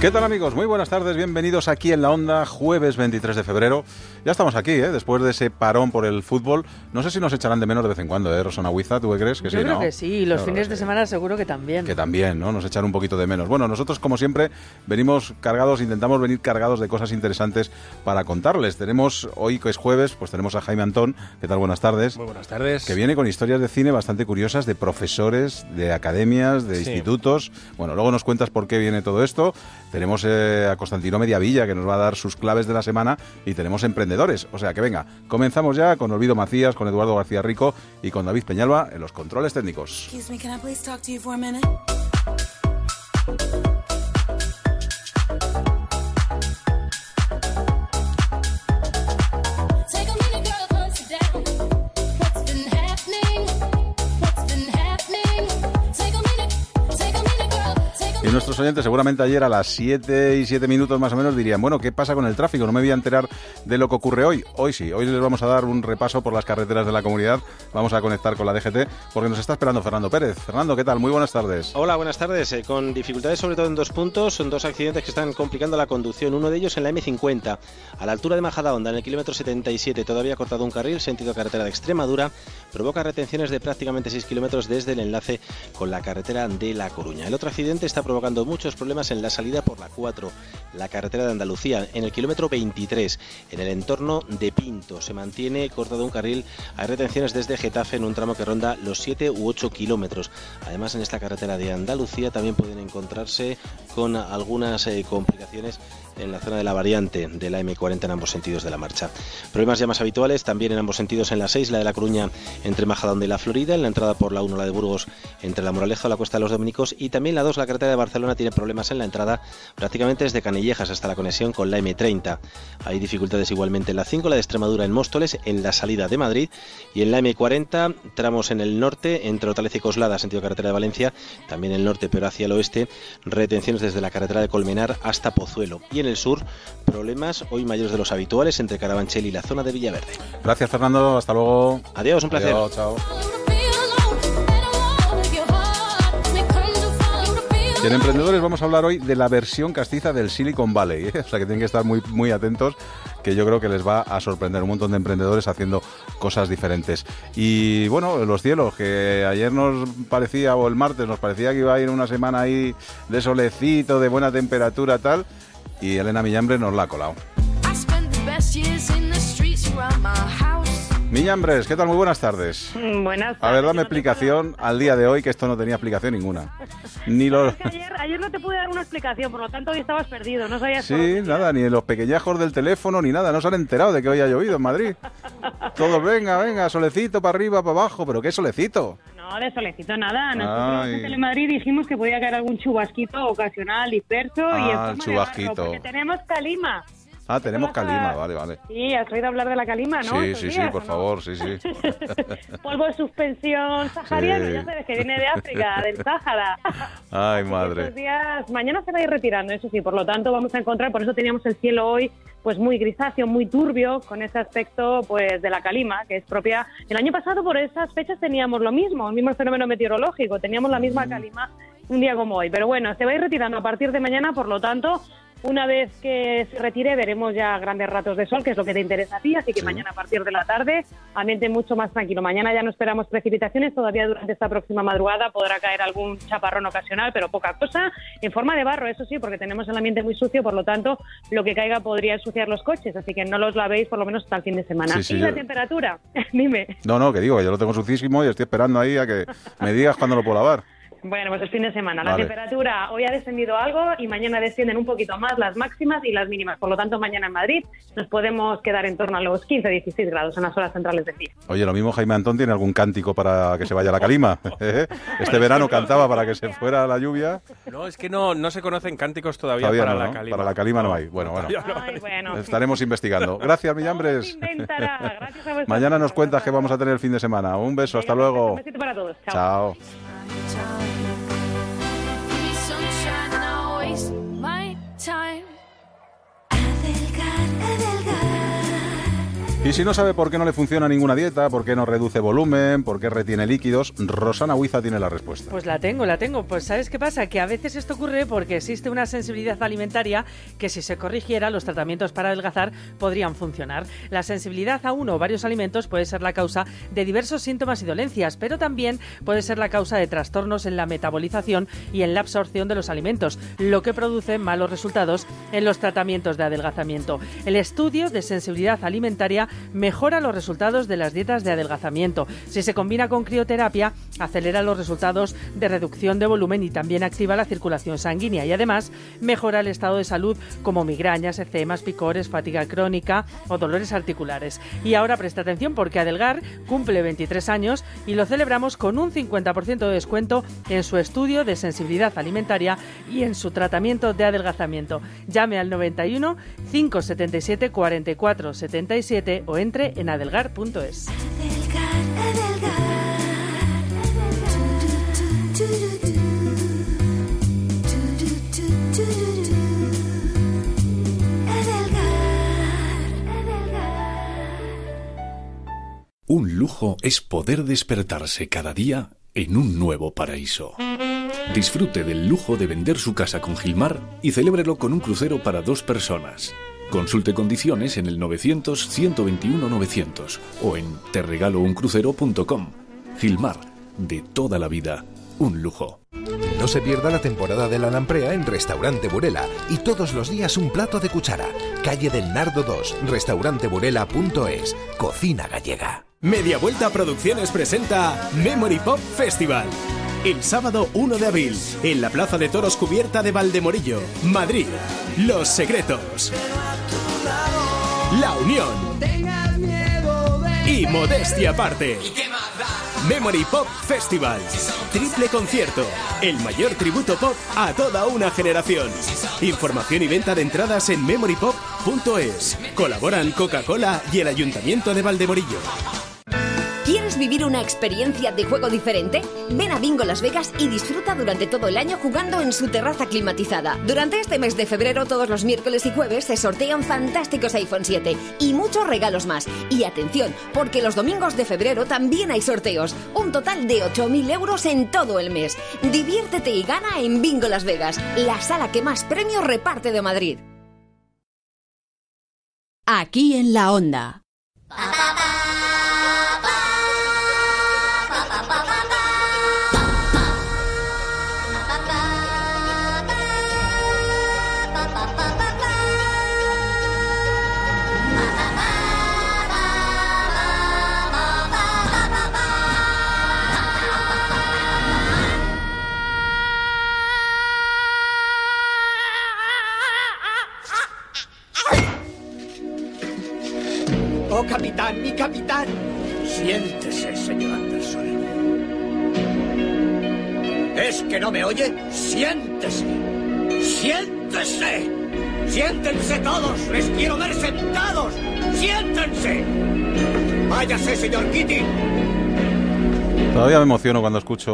¿Qué tal amigos? Muy buenas tardes, bienvenidos aquí en la Onda, jueves 23 de febrero. Ya estamos aquí, ¿eh? después de ese parón por el fútbol. No sé si nos echarán de menos de vez en cuando, ¿eh, Rosana Huiza? ¿Tú qué crees? Que Yo sí, creo ¿no? que sí, y los fines de semana seguro que también. Que también, ¿no? Nos echan un poquito de menos. Bueno, nosotros, como siempre, venimos cargados, intentamos venir cargados de cosas interesantes para contarles. Tenemos, hoy que es jueves, pues tenemos a Jaime Antón. ¿Qué tal? Buenas tardes. Muy buenas tardes. Que viene con historias de cine bastante curiosas de profesores, de academias, de Sí. institutos. Bueno, luego nos cuentas por qué viene todo esto. Tenemos eh, a Constantino Mediavilla que nos va a dar sus claves de la semana y tenemos emprendedores. O sea que venga, comenzamos ya con Olvido Macías, con Eduardo García Rico y con David Peñalba en los controles técnicos. Nuestros oyentes seguramente ayer a las 7 y 7 minutos más o menos dirían, bueno, ¿qué pasa con el tráfico? No me voy a enterar de lo que ocurre hoy. Hoy sí, hoy les vamos a dar un repaso por las carreteras de la comunidad. Vamos a conectar con la DGT porque nos está esperando Fernando Pérez. Fernando, ¿qué tal? Muy buenas tardes. Hola, buenas tardes. Eh, con dificultades sobre todo en dos puntos, son dos accidentes que están complicando la conducción. Uno de ellos en la M50, a la altura de Majadahonda, en el kilómetro 77, todavía ha cortado un carril, sentido carretera de Extremadura, provoca retenciones de prácticamente 6 kilómetros desde el enlace con la carretera de La Coruña. El otro accidente está provocando muchos problemas en la salida por la 4, la carretera de Andalucía, en el kilómetro 23, en el entorno de Pinto. Se mantiene cortado un carril, hay retenciones desde Getafe en un tramo que ronda los 7 u 8 kilómetros. Además, en esta carretera de Andalucía también pueden encontrarse con algunas eh, complicaciones en la zona de la variante de la M40 en ambos sentidos de la marcha. Problemas ya más habituales también en ambos sentidos en la 6, la de la Coruña entre Majadahonda y la Florida, en la entrada por la 1, la de Burgos entre la Moraleja o la Cuesta de los Dominicos y también la 2, la carretera de Barcelona tiene problemas en la entrada prácticamente desde Canillejas hasta la conexión con la M30. Hay dificultades igualmente en la 5, la de Extremadura en Móstoles, en la salida de Madrid y en la M40 tramos en el norte entre Hortaleza y Coslada, sentido carretera de Valencia, también el norte pero hacia el oeste, retenciones desde la carretera de Colmenar hasta Pozuelo y en el sur problemas hoy mayores de los habituales entre Carabanchel y la zona de Villaverde. Gracias, Fernando. Hasta luego. Adiós, un placer. Adiós, chao. Y en Emprendedores vamos a hablar hoy de la versión castiza del Silicon Valley. ¿eh? O sea que tienen que estar muy, muy atentos, que yo creo que les va a sorprender un montón de emprendedores haciendo cosas diferentes. Y bueno, los cielos, que ayer nos parecía, o el martes nos parecía que iba a ir una semana ahí de solecito, de buena temperatura, tal. Y Elena Millambre nos la ha colado. Millambres, ¿qué tal? Muy buenas tardes. Buenas A ver, tardes. dame no explicación al día de hoy, que esto no tenía explicación ninguna. Ni puedo- los... Es que ayer, ayer no te pude dar una explicación, por lo tanto hoy estabas perdido, no sabías Sí, nada, ni los pequeñajos del teléfono, ni nada. No se han enterado de que hoy ha llovido en Madrid. Todos, venga, venga, solecito para arriba, para abajo. ¿Pero qué solecito? No, de solecito nada. Nosotros Ay. en Telemadrid dijimos que podía caer algún chubasquito ocasional, disperso y en Ah, de chubasquito. barro, porque tenemos calima. Ah, tenemos calima, vale, vale. Sí, has oído hablar de la calima, ¿no? Sí, sí, sí, por favor, sí, sí. Polvo de suspensión sahariano, Sí. ya sabes que viene de África, del Sáhara. Ay, Estos madre. días, mañana se va a ir retirando, eso sí, por lo tanto vamos a encontrar, por eso teníamos el cielo hoy pues muy grisáceo, muy turbio, con ese aspecto pues de la calima, que es propia. El año pasado por esas fechas teníamos lo mismo, el mismo fenómeno meteorológico, teníamos la misma calima un día como hoy. Pero bueno, se va a ir retirando a partir de mañana, por lo tanto, una vez que se retire veremos ya grandes ratos de sol, que es lo que te interesa a ti, así que Sí. mañana a partir de la tarde, ambiente mucho más tranquilo. Mañana ya no esperamos precipitaciones, todavía durante esta próxima madrugada podrá caer algún chaparrón ocasional, pero poca cosa, en forma de barro, eso sí, porque tenemos el ambiente muy sucio, por lo tanto, lo que caiga podría ensuciar los coches, así que no los lavéis por lo menos hasta el fin de semana. Sí, sí, ¿Y la temperatura? Dime. No, no, que digo, yo lo tengo sucísimo y estoy esperando ahí a que me digas cuándo lo puedo lavar. Bueno, pues el fin de semana. La Vale. temperatura hoy ha descendido algo y mañana descienden un poquito más las máximas y las mínimas. Por lo tanto, mañana en Madrid nos podemos quedar en torno a los 15-16 grados en las horas centrales del día. Oye, lo mismo Jaime Antón tiene algún cántico para que se vaya la calima. ¿eh? Este verano cantaba para que se fuera la lluvia. No, es que no, no se conocen cánticos todavía, Todavía para no, la calima. Para la calima no hay. Bueno, bueno. Ay, bueno. Estaremos investigando. Gracias, Millambres. Gracias a vosotros. Mañana nos cuentas qué vamos a tener el fin de semana. Un beso, hasta luego. Un besito para todos. Chao. Chao. Give me sunshine I'll waste my time. Y si no sabe por qué no le funciona ninguna dieta, por qué no reduce volumen, por qué retiene líquidos, Rosana Huiza tiene la respuesta. Pues la tengo, la tengo. Pues ¿sabes qué pasa? Que a veces esto ocurre porque existe una sensibilidad alimentaria que si se corrigiera, los tratamientos para adelgazar podrían funcionar. La sensibilidad a uno o varios alimentos puede ser la causa de diversos síntomas y dolencias, pero también puede ser la causa de trastornos en la metabolización y en la absorción de los alimentos, lo que produce malos resultados en los tratamientos de adelgazamiento. El estudio de sensibilidad alimentaria mejora los resultados de las dietas de adelgazamiento. Si se combina con crioterapia, acelera los resultados de reducción de volumen y también activa la circulación sanguínea y además mejora el estado de salud como migrañas, eczemas, picores, fatiga crónica o dolores articulares. Y ahora presta atención porque Adelgar cumple 23 años y lo celebramos con un 50% de descuento en su estudio de sensibilidad alimentaria y en su tratamiento de adelgazamiento. Llame al 91 577 44 77 o entre en adelgar.es. Un lujo es poder despertarse cada día en un nuevo paraíso. Disfrute del lujo de vender su casa con Gilmar y celébrelo con un crucero para dos personas. Consulte condiciones en el 900-121-900 o en terregalouncrucero.com. Gilmar, de toda la vida, un lujo. No se pierda la temporada de la lamprea en Restaurante Burela y todos los días un plato de cuchara. Calle del Nardo 2, restauranteburela.es, cocina gallega. Media Vuelta Producciones presenta Memory Pop Festival. El sábado 1 de abril, en la Plaza de Toros Cubierta de Valdemorillo, Madrid. Los Secretos. La Unión. Y Modestia Aparte. Memory Pop Festival. Triple concierto. El mayor tributo pop a toda una generación. Información y venta de entradas en memorypop.es. Colaboran Coca-Cola y el Ayuntamiento de Valdemorillo. ¿Quieres vivir una experiencia de juego diferente? Ven a Bingo Las Vegas y disfruta durante todo el año jugando en su terraza climatizada. Durante este mes de febrero, todos los miércoles y jueves se sortean fantásticos iPhone 7 y muchos regalos más. Y atención, porque los domingos de febrero también hay sorteos. Un total de 8.000 euros en todo el mes. Diviértete y gana en Bingo Las Vegas, la sala que más premios reparte de Madrid. Aquí en la onda. Capitán, mi capitán. Siéntese, señor Anderson. ¿Es que no me oye? Siéntese. Siéntese. Siéntense todos. Les quiero ver sentados. Siéntense. Váyase, señor Kitty. Todavía me emociono cuando escucho,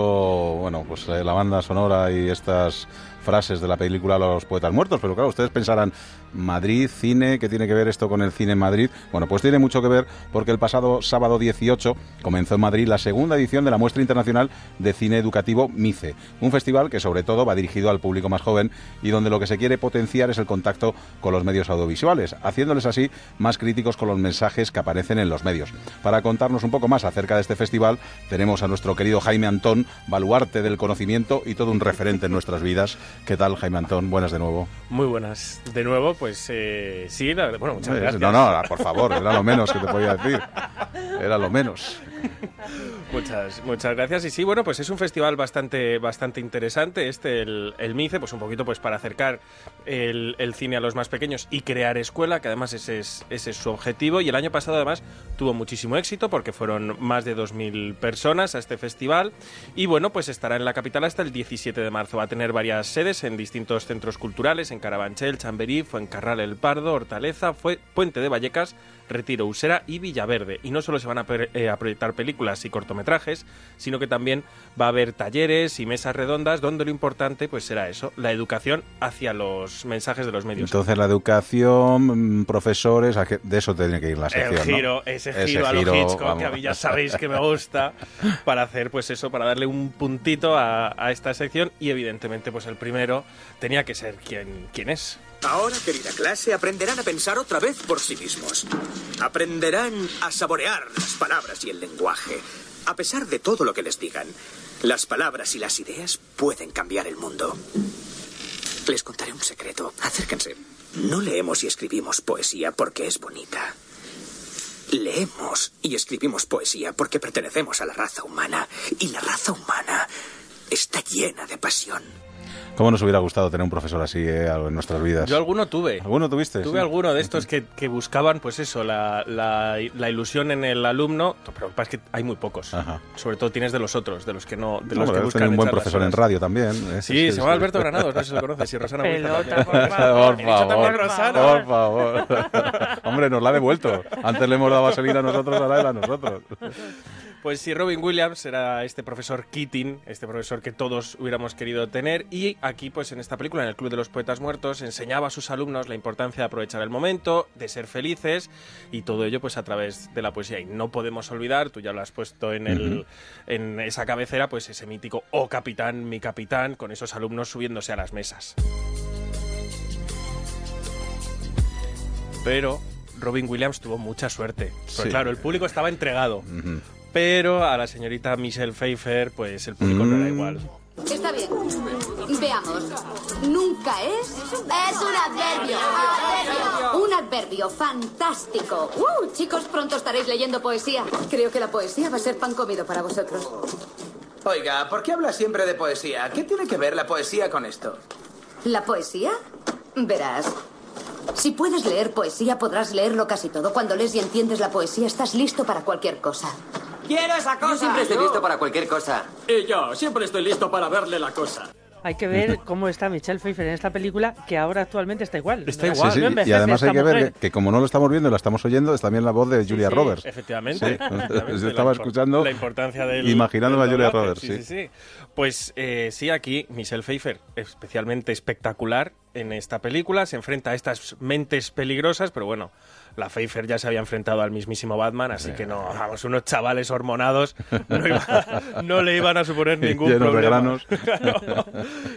bueno, pues eh, la banda sonora y estas frases de la película Los Poetas Muertos, pero claro, ustedes pensarán, Madrid, cine, ¿qué tiene que ver esto con el cine en Madrid? Bueno, pues tiene mucho que ver porque el pasado sábado 18 comenzó en Madrid la segunda edición de la Muestra Internacional de Cine Educativo MICE, un festival que sobre todo va dirigido al público más joven y donde lo que se quiere potenciar es el contacto con los medios audiovisuales, haciéndoles así más críticos con los mensajes que aparecen en los medios. Para contarnos un poco más acerca de este festival, tenemos a nuestro querido Jaime Antón, baluarte del conocimiento y todo un referente en nuestras vidas. ¿Qué tal, Jaime Antón? Buenas de nuevo. Muy buenas. De nuevo, pues eh, sí, la bueno, muchas gracias. No, no, por favor, era lo menos que te podía decir. Era lo menos. Muchas, muchas gracias. Y sí, bueno, pues es un festival bastante, bastante interesante. Este, el, el MICE, pues un poquito pues para acercar el, el cine a los más pequeños y crear escuela, que además ese es, ese es su objetivo. Y el año pasado, además, tuvo muchísimo éxito porque fueron más de 2.000 personas. a este festival y bueno, pues estará en la capital hasta el 17 de marzo. Va a tener varias sedes en distintos centros culturales, en Carabanchel, Chamberí, Fuencarral El Pardo, Hortaleza, Puente de Vallecas, Retiro, Usera y Villaverde. Y no solo se van a, eh, a proyectar películas y cortometrajes, sino que también va a haber talleres y mesas redondas donde lo importante pues será eso, la educación hacia los mensajes de los medios. Entonces la educación, mm, profesores, de eso tiene que ir la El sección, ¿no? giro, ese, giro a lo Hitchcock, que a mí ya sabéis que me gusta, para hacer pues eso, para darle un puntito a, a esta sección y evidentemente pues el primero tenía que ser quien, quien es. Ahora, querida clase, aprenderán a pensar otra vez por sí mismos. Aprenderán a saborear las palabras y el lenguaje. A pesar de todo lo que les digan, las palabras y las ideas pueden cambiar el mundo. Les contaré un secreto. Acérquense. No leemos y escribimos poesía porque es bonita. Leemos y escribimos poesía porque pertenecemos a la raza humana. Y la raza humana está llena de pasión. ¿Cómo nos hubiera gustado tener un profesor así eh, en nuestras vidas? Yo alguno tuve. ¿Alguno tuviste? Tuve Sí. alguno de estos que, que buscaban, pues eso, la, la- la ilusión en el alumno, pero es que hay muy pocos. Sobre todo tienes de los otros, de los que no, de los Hombre, que buscan un buen profesor en radio también. ¿eh? Sí, se llama Alberto Granados, no sé si lo conoces, y Rosana Pelota, por favor. Por favor, por favor. Hombre, nos la ha devuelto. Antes le hemos dado vaselina a nosotros, ahora él a nosotros. Pues sí, Robin Williams era este profesor Keating, este profesor que todos hubiéramos querido tener, y aquí, pues en esta película, en el Club de los Poetas Muertos, enseñaba a sus alumnos la importancia de aprovechar el momento, de ser felices, y todo ello, pues a través de la poesía. Y no podemos olvidar, tú ya lo has puesto en, el, en esa cabecera, pues ese mítico Oh capitán, mi capitán, con esos alumnos subiéndose a las mesas. Pero Robin Williams tuvo mucha suerte. Porque Sí. claro, el público estaba entregado. Pero a la señorita Michelle Pfeiffer, pues el público no era Mm. igual. Está bien. Veamos. Nunca es. Es un adverbio. Un adverbio fantástico. Uh, chicos, pronto estaréis leyendo poesía. Creo que la poesía va a ser pan comido para vosotros. Oiga, ¿por qué habla siempre de poesía? ¿Qué tiene que ver la poesía con esto? ¿La poesía? Verás. Si puedes leer poesía, podrás leerlo casi todo. Cuando lees y entiendes la poesía, estás listo para cualquier cosa. ¡Quiero esa cosa! Yo siempre estoy listo para cualquier cosa. Y yo siempre estoy listo para verle la cosa. Hay que ver cómo está Michelle Pfeiffer en esta película, que ahora actualmente está igual. Está igual. Sí, sí, no y además hay que ver que, que como no lo estamos viendo y la estamos oyendo, es también la voz de Julia Sí, Roberts. Efectivamente. Sí. efectivamente, la estaba impor- escuchando, La importancia del. imaginándome del a Julia Roberts, Sí, sí. sí, sí. Pues eh, sí, aquí Michelle Pfeiffer, especialmente espectacular en esta película, se enfrenta a estas mentes peligrosas, pero bueno, la Pfeiffer ya se había enfrentado al mismísimo Batman, así que no, vamos, unos chavales hormonados no, iba- no le iban a suponer ningún Llenos de problema. granos. Claro.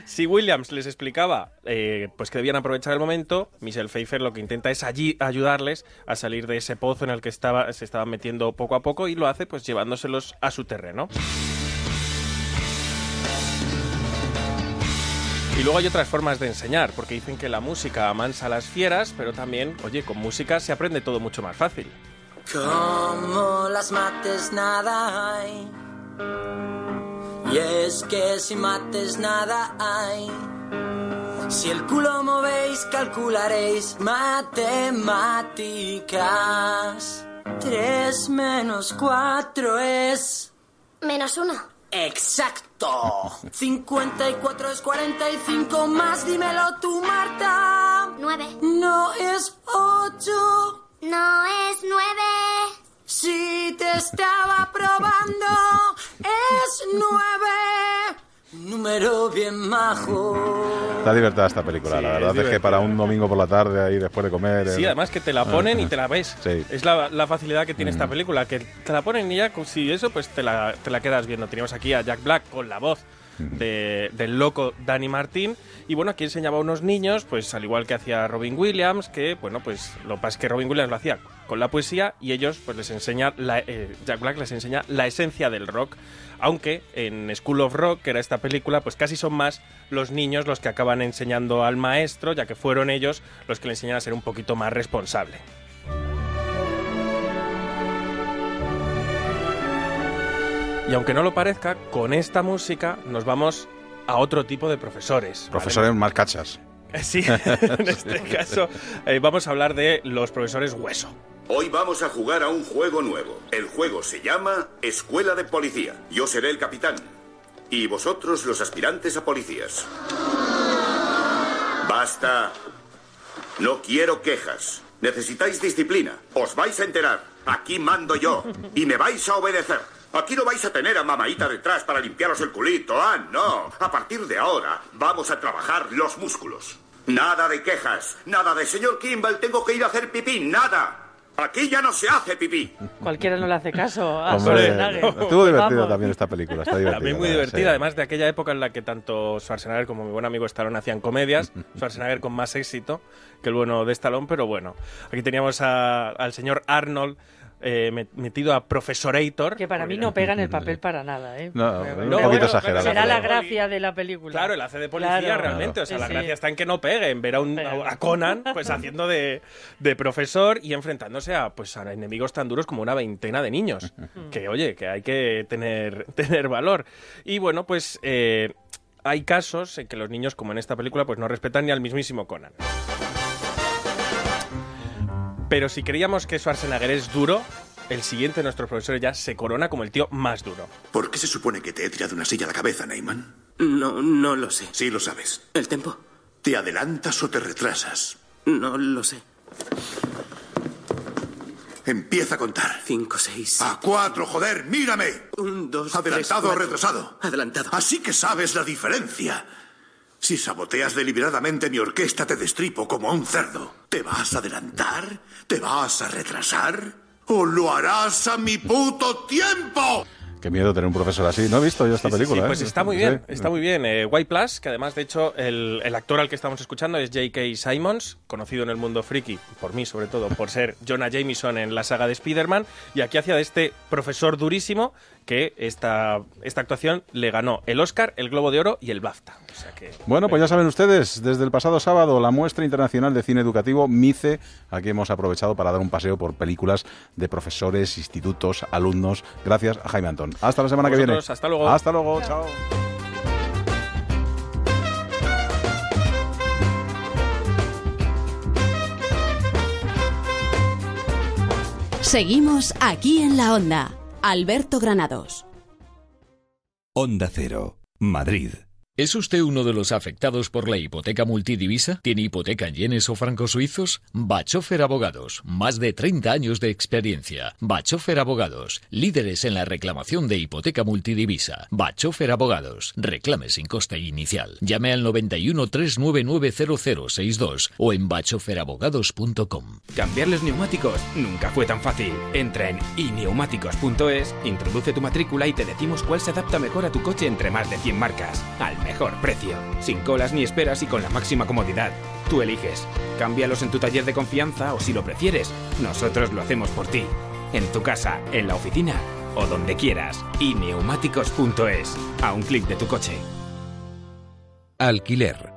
Si Williams les explicaba eh, pues que debían aprovechar el momento, Michelle Pfeiffer lo que intenta es allí ayudarles a salir de ese pozo en el que estaba, se estaban metiendo poco a poco y lo hace pues llevándoselos a su terreno. Y luego hay otras formas de enseñar, porque dicen que la música amansa a las fieras, pero también, oye, con música se aprende todo mucho más fácil. Como las mates nada hay. Y es que sin mates nada hay. Si el culo movéis, calcularéis matemáticas. 3 menos 4 es. Menos uno. ¡Exacto! 54 es 45 más, dímelo tú, Marta. Nueve. No es 8. No es nueve. Si te estaba probando, es 9. Número bien majo. Está divertida esta película, Sí, la es verdad es, que divertida. para un domingo por la tarde ahí después de comer... Sí, eh, además que te la ponen y te la ves. Sí. Es la, la facilidad que tiene esta Mm. película, que te la ponen y ya, si eso, pues te la, te la quedas viendo. Teníamos aquí a Jack Black con la voz de- del loco Danny Martín. Y bueno, aquí enseñaba a unos niños, pues al igual que hacía Robin Williams, que bueno, pues lo que pasa es que Robin Williams lo hacía con la poesía y ellos pues les enseña, la, eh, Jack Black les enseña la esencia del rock. Aunque en School of Rock, que era esta película, pues casi son más los niños los que acaban enseñando al maestro, ya que fueron ellos los que le enseñan a ser un poquito más responsable. Y aunque no lo parezca, con esta música nos vamos a otro tipo de profesores. Profesores más cachas. ¿vale? Sí, en este caso eh, vamos a hablar de los profesores hueso. Hoy vamos a jugar a un juego nuevo. El juego se llama Escuela de Policía. Yo seré el capitán. Y vosotros los aspirantes a policías. Basta. No quiero quejas. Necesitáis disciplina. Os vais a enterar. Aquí mando yo. Y me vais a obedecer. Aquí no vais a tener a mamaita detrás para limpiaros el culito. Ah, no. A partir de ahora vamos a trabajar los músculos. Nada de quejas. Nada de señor Kimball, tengo que ir a hacer pipí. Nada. Aquí ya no se hace pipí. Cualquiera no le hace caso a Hombre, Schwarzenegger. estuvo divertido Vamos. también esta película, está divertida. También muy sí. divertida, además de aquella época en la que tanto Schwarzenegger como mi buen amigo Stallone hacían comedias, Schwarzenegger con más éxito que el bueno de Stallone, pero bueno, aquí teníamos a- al señor Arnold eh, met- metido a Profesorator. Que para mí no pega en el papel para nada, ¿eh? No, Pero un bueno, poquito exagerado. Será la gracia de la película. Claro, él hace de policía Claro. realmente. O sea, Sí, la sí. gracia está en que no pegue, en ver a, un, a a Conan pues haciendo de, de profesor y enfrentándose a, pues, a enemigos tan duros como una veintena de niños. que, oye, que hay que tener, tener valor. Y bueno, pues eh, hay casos en que los niños, como en esta película, pues no respetan ni al mismísimo Conan. Pero si creíamos que Schwarzenegger es duro, el siguiente de nuestros profesores ya se corona como el tío más duro. ¿Por qué se supone que te he tirado una silla a la cabeza, Neyman? No, no lo sé. Sí, lo sabes. ¿El tempo? ¿Te adelantas o te retrasas? No lo sé. Empieza a contar. Cinco, seis. A cuatro, joder, mírame. Un, dos, ¿Adelantado tres, o retrasado? Adelantado. Así que sabes la diferencia. Si saboteas deliberadamente mi orquesta, te destripo como a un cerdo. ¿Te vas a adelantar? ¿Te vas a retrasar? ¿O lo harás a mi puto tiempo? Qué miedo tener un profesor así. No he visto yo esta Sí, película. sí, ¿eh? pues está muy bien, está muy bien. Eh, White Plus, que además, de hecho, el, el actor al que estamos escuchando es J.K. Simons, conocido en el mundo friki, por mí sobre todo, por ser Jonah Jameson en la saga de Spider-Man, y aquí hacía de este profesor durísimo que esta, esta actuación le ganó el Oscar, el Globo de Oro y el BAFTA. O sea que, Bueno, pues ya saben ustedes, desde el pasado sábado, la muestra internacional de cine educativo MICE, aquí hemos aprovechado para dar un paseo por películas de profesores, institutos, alumnos. Gracias a Jaime Antón. Hasta la semana que viene. Hasta luego. Hasta luego, chao. Seguimos aquí en la onda. Alberto Granados. Onda Cero, Madrid. ¿Es usted uno de los afectados por la hipoteca multidivisa? ¿Tiene hipoteca en yenes o francos suizos? Bachofer Abogados, más de 30 años de experiencia. Bachofer Abogados, líderes en la reclamación de hipoteca multidivisa. Bachofer Abogados, reclame sin coste inicial. Llame al 91 399 0062 o en bachoferabogados.com. Cambiar los neumáticos nunca fue tan fácil. Entra en ineumáticos.es, introduce tu matrícula y te decimos cuál se adapta mejor a tu coche entre más de 100 marcas. Al mejor precio. Sin colas ni esperas y con la máxima comodidad. Tú eliges. Cámbialos en tu taller de confianza o si lo prefieres, nosotros lo hacemos por ti. En tu casa, en la oficina o donde quieras. ineumáticos.es. A un clic de tu coche. Alquiler.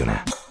funciona.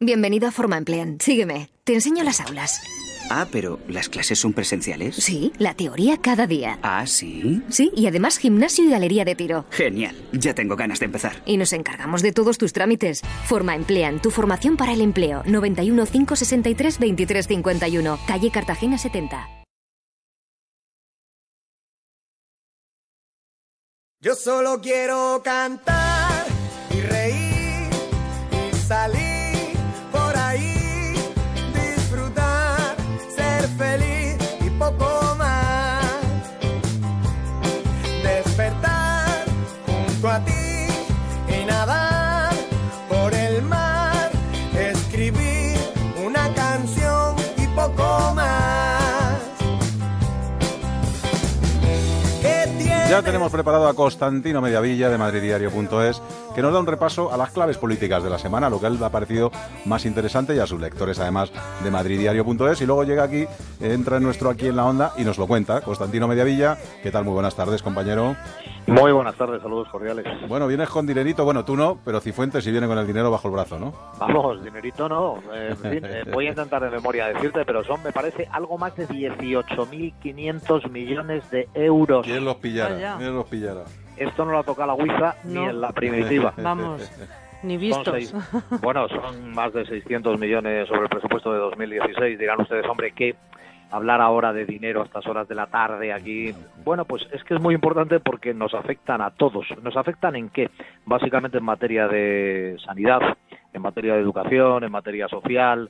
Bienvenido a Forma Emplean. Sígueme. Te enseño las aulas. Ah, pero ¿las clases son presenciales? Sí, la teoría cada día. Ah, sí. Sí, y además gimnasio y galería de tiro. Genial. Ya tengo ganas de empezar. Y nos encargamos de todos tus trámites. Forma Emplean, tu formación para el empleo. 91 563 23 51. Calle Cartagena 70. Yo solo quiero cantar y reír Ya tenemos preparado a Constantino Mediavilla de madridiario.es que nos da un repaso a las claves políticas de la semana, lo que a él le ha parecido más interesante y a sus lectores además de madridiario.es y luego llega aquí, entra en nuestro aquí en la onda y nos lo cuenta. Constantino Mediavilla, ¿qué tal? Muy buenas tardes, compañero. Muy buenas tardes, saludos cordiales. Bueno, vienes con dinerito, bueno, tú no, pero Cifuentes sí viene con el dinero bajo el brazo, ¿no? Vamos, dinerito no. Eh, en fin, eh, voy a intentar de memoria decirte, pero son, me parece, algo más de 18.500 millones de euros. ¿Quién los pillara? ¿Quién los pillara? Esto no lo ha tocado la Wiza ni No. en la primitiva. Vamos, ni vistos. seis- bueno, son más de 600 millones sobre el presupuesto de 2016. Dirán ustedes, hombre, que hablar ahora de dinero a estas horas de la tarde aquí. Bueno, pues es que es muy importante porque nos afectan a todos. ¿Nos afectan en qué? Básicamente en materia de sanidad, en materia de educación, en materia social.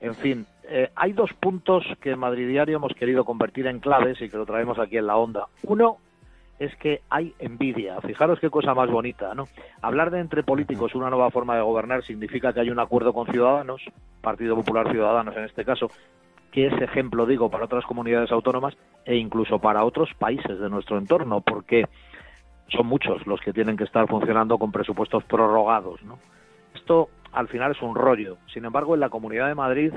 En fin, eh, hay dos puntos que en Madrid Diario hemos querido convertir en claves y que lo traemos aquí en la onda. Uno es que hay envidia. Fijaros qué cosa más bonita, ¿no? Hablar de entre políticos una nueva forma de gobernar significa que hay un acuerdo con Ciudadanos, Partido Popular Ciudadanos en este caso, que es ejemplo, digo, para otras comunidades autónomas e incluso para otros países de nuestro entorno, porque son muchos los que tienen que estar funcionando con presupuestos prorrogados, ¿no? Esto al final es un rollo. Sin embargo, en la Comunidad de Madrid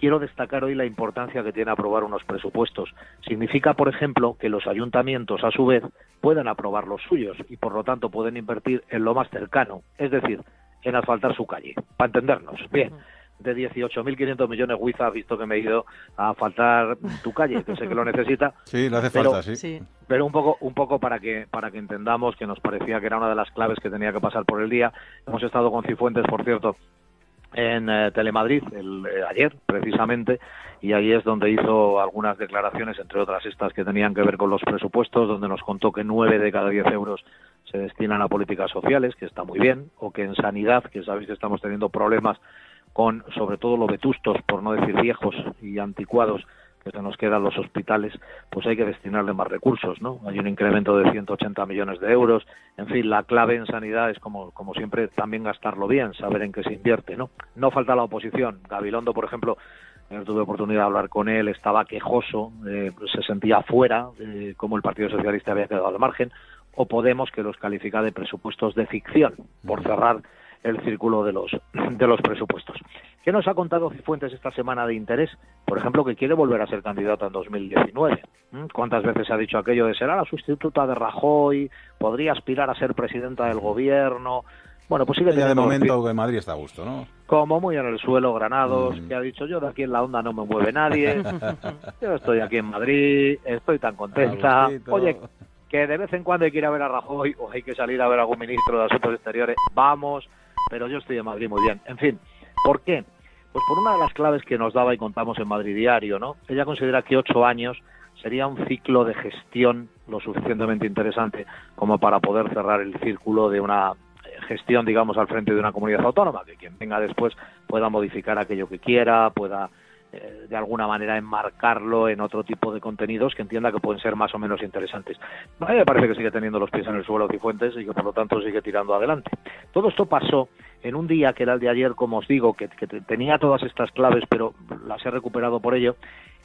quiero destacar hoy la importancia que tiene aprobar unos presupuestos. Significa, por ejemplo, que los ayuntamientos, a su vez, pueden aprobar los suyos y, por lo tanto, pueden invertir en lo más cercano, es decir, en asfaltar su calle, para entendernos. Bien, de 18.500 millones, Wiza ha visto que me he ido a asfaltar tu calle, que sé que lo necesita. Sí, le hace Pero- falta, sí. pero un poco un poco para que para que entendamos que nos parecía que era una de las claves que tenía que pasar por el día hemos estado con Cifuentes por cierto en eh, Telemadrid el, eh, ayer precisamente y ahí es donde hizo algunas declaraciones entre otras estas que tenían que ver con los presupuestos donde nos contó que nueve de cada diez euros se destinan a políticas sociales que está muy bien o que en sanidad que sabéis que estamos teniendo problemas con sobre todo lo vetustos por no decir viejos y anticuados que se nos quedan los hospitales, pues hay que destinarle más recursos, ¿no? Hay un incremento de 180 millones de euros. En fin, la clave en sanidad es, como, como siempre, también gastarlo bien, saber en qué se invierte, ¿no? No falta la oposición. Gabilondo, por ejemplo, ayer tuve oportunidad de hablar con él, estaba quejoso, eh, se sentía fuera, eh, como el Partido Socialista había quedado al margen, o Podemos, que los califica de presupuestos de ficción, por cerrar el círculo de los, de los presupuestos. ¿Qué nos ha contado Cifuentes esta semana de interés? Por ejemplo, que quiere volver a ser candidato en 2019. ¿Mm? ¿Cuántas veces ha dicho aquello de será la sustituta de Rajoy? ¿Podría aspirar a ser presidenta del gobierno? Bueno, pues sigue de momento que Madrid está a gusto, ¿no? como muy en el suelo, Granados, que ha dicho yo de aquí en la onda no me mueve nadie, yo estoy aquí en Madrid, estoy tan contenta, Agustito. oye, que de vez en cuando hay que ir a ver a Rajoy o hay que salir a ver a algún ministro de Asuntos Exteriores, vamos, pero yo estoy en Madrid muy bien. En fin, ¿por qué? Pues por una de las claves que nos daba y contamos en Madrid Diario, ¿no? Ella considera que ocho años sería un ciclo de gestión lo suficientemente interesante como para poder cerrar el círculo de una eh, gestión, digamos, al frente de una comunidad autónoma, que quien venga después pueda modificar aquello que quiera, pueda eh, de alguna manera enmarcarlo en otro tipo de contenidos que entienda que pueden ser más o menos interesantes. A mí me parece que sigue teniendo los pies en el suelo Cifuentes y que por lo tanto sigue tirando adelante. Todo esto pasó en un día que era el de ayer, como os digo, que, que te- tenía todas estas claves, pero las he recuperado por ello,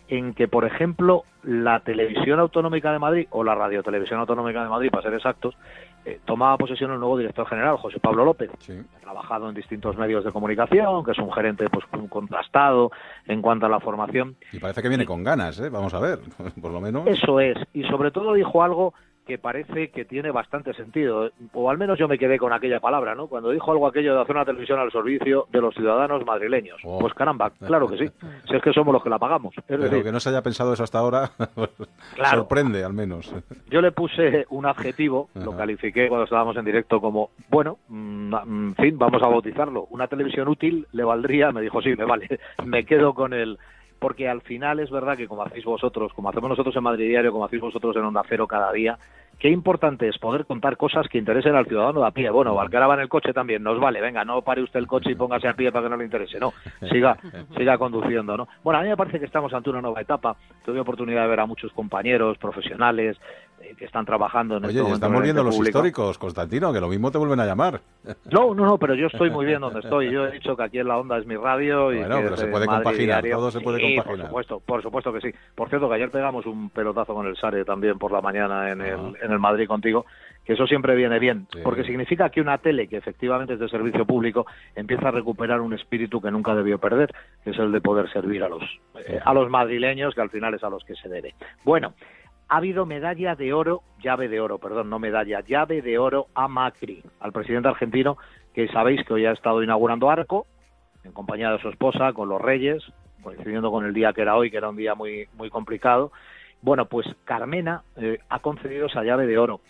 en que, por ejemplo, la Televisión Autonómica de Madrid, o la Radio Televisión Autonómica de Madrid, para ser exactos, eh, tomaba posesión el nuevo director general, José Pablo López. Ha trabajado en distintos medios de comunicación, que es un gerente pues un contrastado en cuanto a la formación. Y parece que viene con ganas, ¿eh? Vamos a ver, por lo menos. Eso es, y sobre todo dijo algo que parece que tiene bastante sentido, o al menos yo me quedé con aquella palabra, ¿no? Cuando dijo algo aquello de hacer una televisión al servicio de los ciudadanos madrileños. Pues caramba, claro que sí, si es que somos los que la pagamos. Es Pero decir, que no se haya pensado eso hasta ahora Claro. sorprende, al menos. Yo le puse un adjetivo, lo califiqué cuando estábamos en directo como, bueno, mm, en fin, vamos a bautizarlo. Una televisión útil le valdría, me dijo, sí, me vale, me quedo con el... Porque al final es verdad que como hacéis vosotros, como hacemos nosotros en Madrid Diario, como hacéis vosotros en Onda Cero cada día, qué importante es poder contar cosas que interesen al ciudadano de a pie. Bueno, al que ahora va en el coche también, nos vale, venga, no pare usted el coche y póngase a pie para que no le interese, no, siga, siga conduciendo, ¿no? Bueno, a mí me parece que estamos ante una nueva etapa. Tuve oportunidad de ver a muchos compañeros profesionales que están trabajando en Oye, este estamos viendo los público. históricos, Constantino, que lo mismo te vuelven a llamar. No, no, no, pero yo estoy muy bien donde estoy. Yo he dicho que aquí en la onda es mi radio y Bueno, que pero se eh, puede Madrid compaginar, Diario. todo se puede Sí, compaginar. Por supuesto, por supuesto que sí. Por cierto, que ayer pegamos un pelotazo con el Sare también por la mañana en el, en el Madrid contigo, que eso siempre viene bien, porque significa que una tele que efectivamente es de servicio público empieza a recuperar un espíritu que nunca debió perder, que es el de poder servir a los, eh, a los madrileños, que al final es a los que se debe. Bueno, ha habido medalla de oro, llave de oro, perdón, no medalla, llave de oro a Macri, al presidente argentino, que sabéis que hoy ha estado inaugurando Arco, en compañía de su esposa, con los reyes, coincidiendo con el día que era hoy, que era un día muy, muy complicado. Bueno, pues Carmena eh, ha concedido esa llave de oro.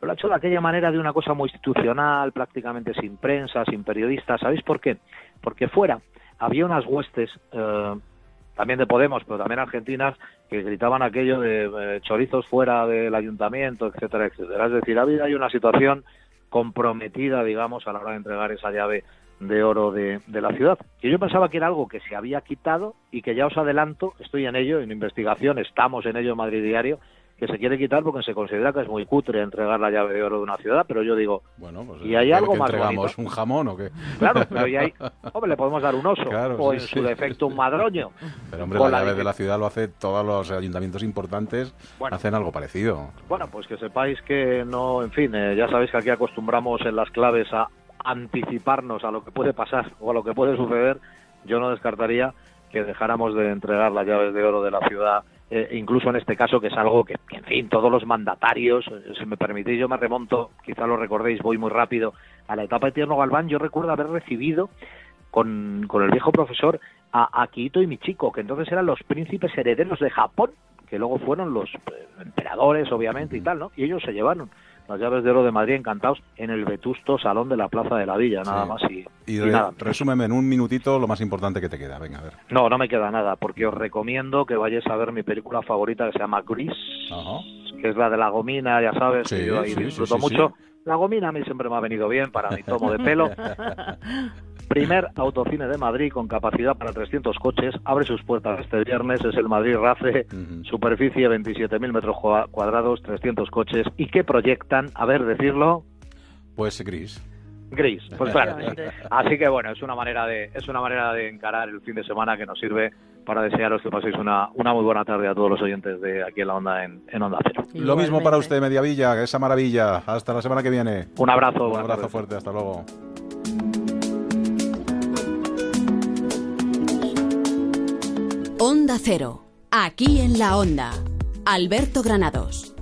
Lo ha hecho de aquella manera de una cosa muy institucional, prácticamente sin prensa, sin periodistas. ¿Sabéis por qué? Porque fuera había unas huestes, eh, también de Podemos, pero también argentinas, que gritaban aquello de eh, chorizos fuera del ayuntamiento, etcétera, etcétera. Es decir, ha habido ahí una situación comprometida, digamos, a la hora de entregar esa llave de oro de, de la ciudad. Que yo pensaba que era algo que se había quitado y que ya os adelanto, estoy en ello, en investigación, estamos en ello en Madrid Diario, que se quiere quitar porque se considera que es muy cutre entregar la llave de oro de una ciudad, pero yo digo, Bueno, pues ¿y hay ¿qué- algo qué más entregamos? bonito? ¿Un jamón o qué? Claro, pero ya hay, hombre, le podemos dar un oso, Claro, o sí, en sí. su defecto un madroño. Pero hombre, la la llave de la ciudad lo hace todos los ayuntamientos importantes, Bueno. hacen algo parecido. Bueno, pues que sepáis que no, en fin, eh, ya sabéis que aquí acostumbramos en las claves a anticiparnos a lo que puede pasar o a lo que puede suceder. Yo no descartaría que dejáramos de entregar las llaves de oro de la ciudad, eh, incluso en este caso, que es algo que, que, en fin, todos los mandatarios, eh, si me permitís, yo me remonto, quizá lo recordéis, voy muy rápido, a la etapa de Tierno Galván, yo recuerdo haber recibido con, con el viejo profesor a Akihito y Michiko, que entonces eran los príncipes herederos de Japón, que luego fueron los eh, emperadores, obviamente, y tal, ¿no? Y ellos se llevaron las llaves de oro de Madrid encantados en el vetusto salón de la Plaza de la Villa, nada Sí. más y, Y, y re- nada. resúmeme en un minutito lo más importante que te queda. Venga, a ver. No, no me queda nada, porque os recomiendo que vayáis a ver mi película favorita que se llama Grease, que es la de la gomina, ya sabes, Sí, que yo ahí sí, disfruto mucho. La gomina a mí siempre me ha venido bien para mi tomo de pelo. Primer autocine de Madrid con capacidad para 300 coches. Abre sus puertas este viernes. Es el Madrid RACE. Superficie 27.000 metros cua- cuadrados, 300 coches. ¿Y qué proyectan? A ver, decirlo. Pues gris. Gris, pues claro. Así que bueno, es una manera de es una manera de encarar el fin de semana que nos sirve para desearos que paséis una, una muy buena tarde a todos los oyentes de aquí en la onda en, en Onda Cero. Lo mismo para usted, Mediavilla, esa maravilla. Hasta la semana que viene. Un abrazo, Un abrazo tardes. fuerte, hasta luego. Onda Cero. Aquí en la Onda. Alberto Granados.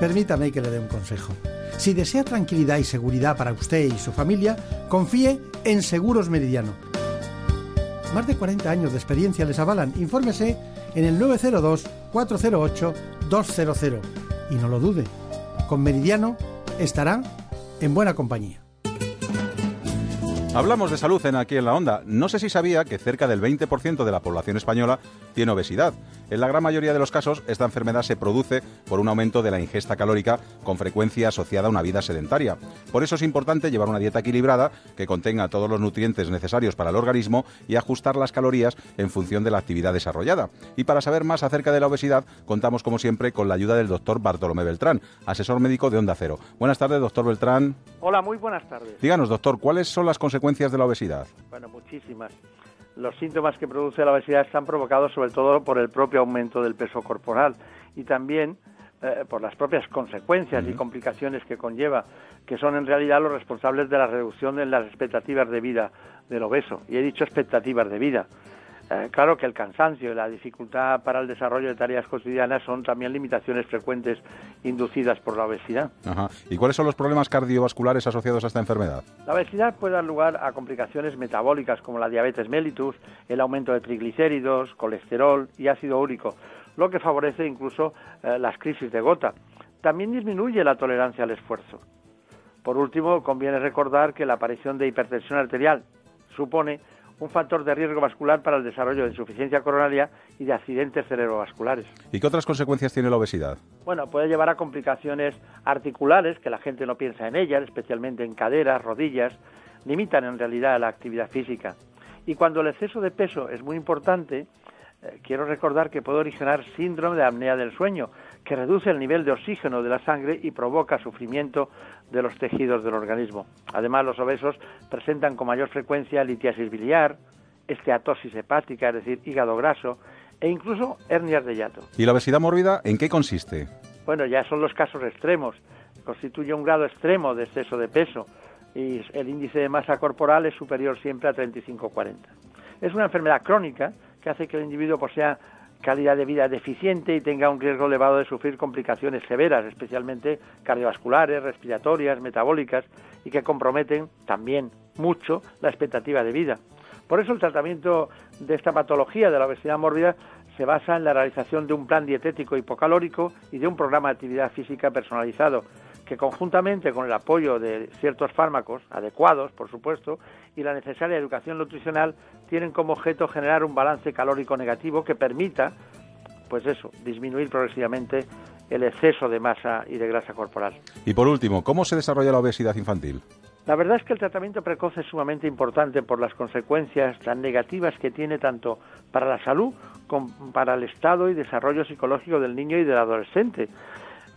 Permítame que le dé un consejo. Si desea tranquilidad y seguridad para usted y su familia, confíe en Seguros Meridiano. Más de 40 años de experiencia les avalan. Infórmese en el 902-408-200. Y no lo dude, con Meridiano estará en buena compañía. Hablamos de salud en aquí en la onda. No sé si sabía que cerca del 20% de la población española tiene obesidad. En la gran mayoría de los casos, esta enfermedad se produce por un aumento de la ingesta calórica con frecuencia asociada a una vida sedentaria. Por eso es importante llevar una dieta equilibrada que contenga todos los nutrientes necesarios para el organismo y ajustar las calorías en función de la actividad desarrollada. Y para saber más acerca de la obesidad, contamos como siempre con la ayuda del doctor Bartolomé Beltrán, asesor médico de Onda Cero. Buenas tardes, doctor Beltrán. Hola, muy buenas tardes. Díganos, doctor, ¿cuáles son las consecuencias de la obesidad? Bueno, muchísimas. Los síntomas que produce la obesidad están provocados sobre todo por el propio aumento del peso corporal y también eh, por las propias consecuencias y complicaciones que conlleva, que son en realidad los responsables de la reducción de las expectativas de vida del obeso. Y he dicho expectativas de vida. Eh, claro que el cansancio y la dificultad para el desarrollo de tareas cotidianas son también limitaciones frecuentes inducidas por la obesidad. Ajá. ¿Y cuáles son los problemas cardiovasculares asociados a esta enfermedad? La obesidad puede dar lugar a complicaciones metabólicas como la diabetes mellitus, el aumento de triglicéridos, colesterol y ácido úrico, lo que favorece incluso eh, las crisis de gota. También disminuye la tolerancia al esfuerzo. Por último, conviene recordar que la aparición de hipertensión arterial supone un factor de riesgo vascular para el desarrollo de insuficiencia coronaria y de accidentes cerebrovasculares. ¿Y qué otras consecuencias tiene la obesidad? Bueno, puede llevar a complicaciones articulares, que la gente no piensa en ellas, especialmente en caderas, rodillas, limitan en realidad la actividad física. Y cuando el exceso de peso es muy importante, eh, quiero recordar que puede originar síndrome de apnea del sueño, que reduce el nivel de oxígeno de la sangre y provoca sufrimiento de los tejidos del organismo. Además, los obesos presentan con mayor frecuencia litiasis biliar, esteatosis hepática, es decir, hígado graso, e incluso hernias de hiato. ¿Y la obesidad mórbida en qué consiste? Bueno, ya son los casos extremos. Constituye un grado extremo de exceso de peso y el índice de masa corporal es superior siempre a 35-40. Es una enfermedad crónica que hace que el individuo posea calidad de vida deficiente y tenga un riesgo elevado de sufrir complicaciones severas, especialmente cardiovasculares, respiratorias, metabólicas, y que comprometen también mucho la expectativa de vida. Por eso el tratamiento de esta patología de la obesidad mórbida se basa en la realización de un plan dietético hipocalórico y de un programa de actividad física personalizado, que conjuntamente con el apoyo de ciertos fármacos adecuados, por supuesto, y la necesaria educación nutricional, tienen como objeto generar un balance calórico negativo que permita, pues eso, disminuir progresivamente el exceso de masa y de grasa corporal. Y por último, ¿cómo se desarrolla la obesidad infantil? La verdad es que el tratamiento precoz es sumamente importante por las consecuencias tan negativas que tiene tanto para la salud como para el estado y desarrollo psicológico del niño y del adolescente.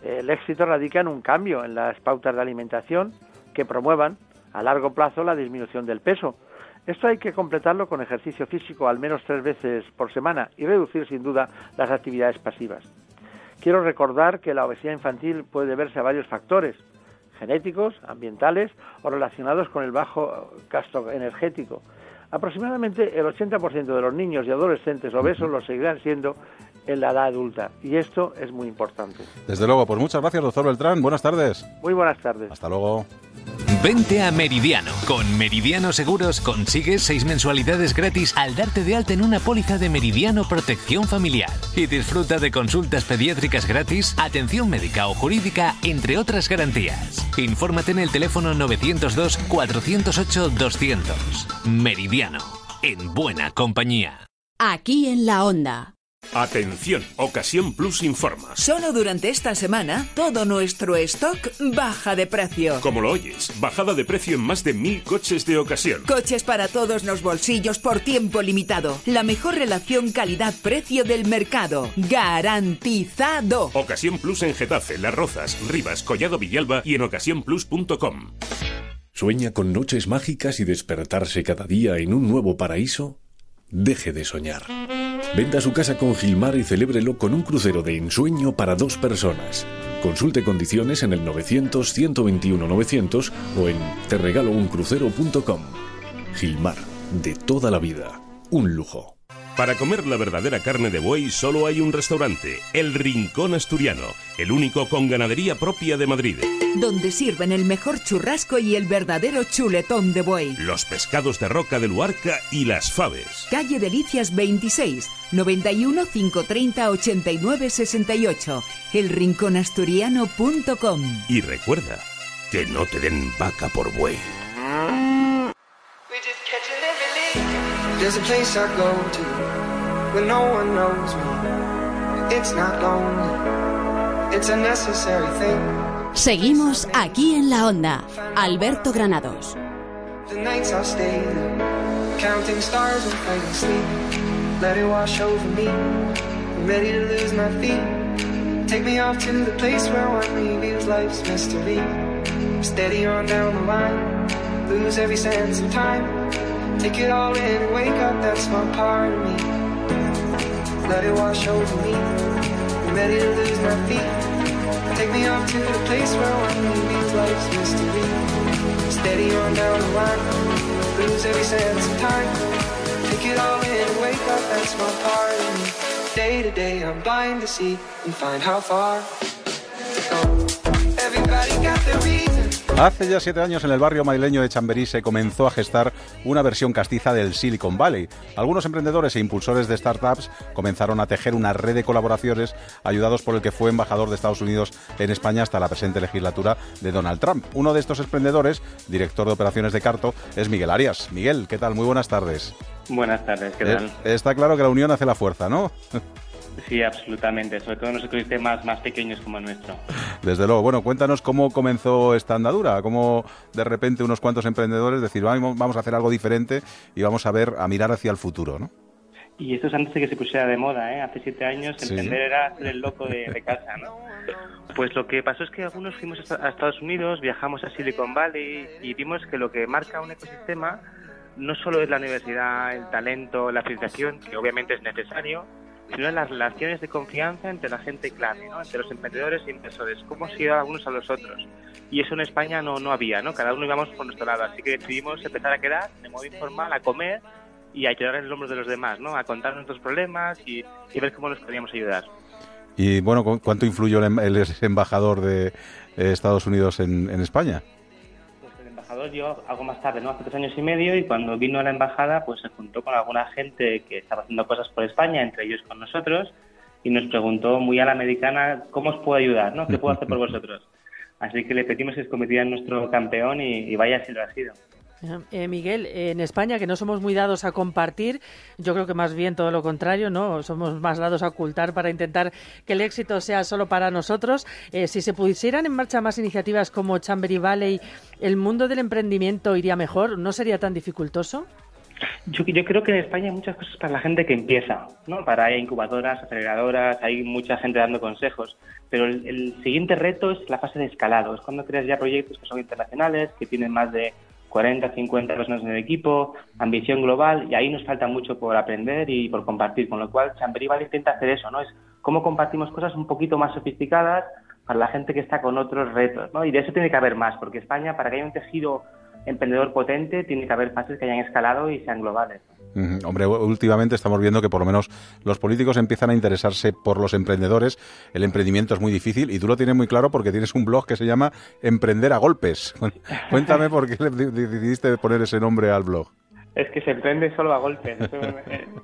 El éxito radica en un cambio en las pautas de alimentación que promuevan a largo plazo la disminución del peso. Esto hay que completarlo con ejercicio físico al menos tres veces por semana y reducir sin duda las actividades pasivas. Quiero recordar que la obesidad infantil puede deberse a varios factores, genéticos, ambientales o relacionados con el bajo gasto energético. Aproximadamente el 80% de los niños y adolescentes obesos lo seguirán siendo en la edad adulta y esto es muy importante. Desde luego, pues muchas gracias, doctor Beltrán. Buenas tardes. Muy buenas tardes. Hasta luego. Vente a Meridiano. Con Meridiano Seguros consigues seis mensualidades gratis al darte de alta en una póliza de Meridiano Protección Familiar. Y disfruta de consultas pediátricas gratis, atención médica o jurídica, entre otras garantías. Infórmate en el teléfono 902-408-200. Meridiano. En buena compañía. Aquí en la onda. Atención, Ocasión Plus informa. Solo durante esta semana, todo nuestro stock baja de precio. Como lo oyes, bajada de precio en más de mil coches de ocasión. Coches para todos los bolsillos por tiempo limitado. La mejor relación calidad-precio del mercado. Garantizado. Ocasión Plus en Getafe, Las Rozas, Rivas, Collado Villalba y en ocasiónplus.com. ¿Sueña con noches mágicas y despertarse cada día en un nuevo paraíso? Deje de soñar. Venda su casa con Gilmar y celébrelo con un crucero de ensueño para dos personas. Consulte condiciones en el 900-121-900 o en terregalouncrucero.com. Gilmar, de toda la vida, un lujo. Para comer la verdadera carne de buey solo hay un restaurante, El Rincón Asturiano, el único con ganadería propia de Madrid. Donde sirven el mejor churrasco y el verdadero chuletón de buey. Los pescados de roca de Luarca y las faves. Calle Delicias 26, 91 530 89 68. Elrinconasturiano.com. Y recuerda, que no te den vaca por buey. There's a place I go to when no one knows me. It's not lonely, it's a necessary thing. Seguimos aquí en la onda. Alberto Granados. The nights I stay there, counting stars and finding sleep. Let it wash over me. I'm ready to lose my feet. Take me off to the place where one reveals life's mystery. Steady on down the line, lose every sense of time. Take it all in wake up that's my part of me. Let it wash over me. I'm ready to lose my feet. Take me off to the place where one reveals life's mystery. Steady on down the line, lose every sense of time. Take it all in wake up that's my part of me. Day to day, I'm blind to see and find how far to go. Everybody got their reason. Hace ya siete años en el barrio madrileño de Chamberí se comenzó a gestar una versión castiza del Silicon Valley. Algunos emprendedores e impulsores de startups comenzaron a tejer una red de colaboraciones ayudados por el que fue embajador de Estados Unidos en España hasta la presente legislatura de Donald Trump. Uno de estos emprendedores, director de operaciones de Carto, es Miguel Arias. Miguel, ¿qué tal? Muy buenas tardes. Buenas tardes, ¿qué tal? Eh, Está claro que la unión hace la fuerza, ¿no? Sí, absolutamente, sobre todo en los ecosistemas más pequeños como el nuestro. Desde luego. Bueno, cuéntanos cómo comenzó esta andadura, cómo de repente unos cuantos emprendedores decir, "Vamos a hacer algo diferente y vamos a ver, a mirar hacia el futuro, ¿no? Y esto es antes de que se pusiera de moda, ¿eh? Hace siete años Sí. emprender era ser el loco de, de casa, ¿no? Pues lo que pasó es que algunos fuimos a Estados Unidos, viajamos a Silicon Valley y vimos que lo que marca un ecosistema no solo es la universidad, el talento, la financiación, que obviamente es necesario, sino las relaciones de confianza entre la gente clave, ¿no? entre los emprendedores e inversores, cómo se llevan algunos a los otros. Y eso en España no, no había, ¿no? cada uno íbamos por nuestro lado, así que decidimos empezar a quedar de modo informal, a comer y a ayudar en el hombro de los demás, ¿no? a contar nuestros problemas y, ver cómo nos podíamos ayudar. Y bueno, ¿cu- ¿cuánto influyó el, em- el embajador de eh, Estados Unidos en, en España? Llegó algo más tarde, ¿no? Hace tres años y medio y cuando vino a la embajada pues se juntó con alguna gente que estaba haciendo cosas por España, entre ellos con nosotros, y nos preguntó muy a la americana cómo os puedo ayudar, ¿no? ¿Qué puedo hacer por vosotros? Así que le pedimos que se convirtiera en nuestro campeón y vaya si lo ha sido. Eh, Miguel, en España, que no somos muy dados a compartir, yo creo que más bien todo lo contrario, ¿no? Somos más dados a ocultar para intentar que el éxito sea solo para nosotros. Eh, si se pusieran en marcha más iniciativas como Chambery Valley, ¿el mundo del emprendimiento iría mejor? ¿No sería tan dificultoso? Yo, yo creo que en España hay muchas cosas para la gente que empieza, ¿no? Para incubadoras, aceleradoras, hay mucha gente dando consejos, pero el siguiente reto es la fase de escalado, es cuando creas ya proyectos que son internacionales, que tienen más de 40, 50 personas en el equipo, ambición global, y ahí nos falta mucho por aprender y por compartir, con lo cual Chambery Valley intenta hacer eso, ¿no? Es cómo compartimos cosas un poquito más sofisticadas para la gente que está con otros retos, ¿no? Y de eso tiene que haber más, porque España, para que haya un tejido emprendedor potente, tiene que haber fases que hayan escalado y sean globales. Hombre, últimamente estamos viendo que por lo menos los políticos empiezan a interesarse por los emprendedores. El emprendimiento es muy difícil y tú lo tienes muy claro porque tienes un blog que se llama Emprender a Golpes. Cuéntame por qué decidiste poner ese nombre al blog. Es que se emprende solo a golpes,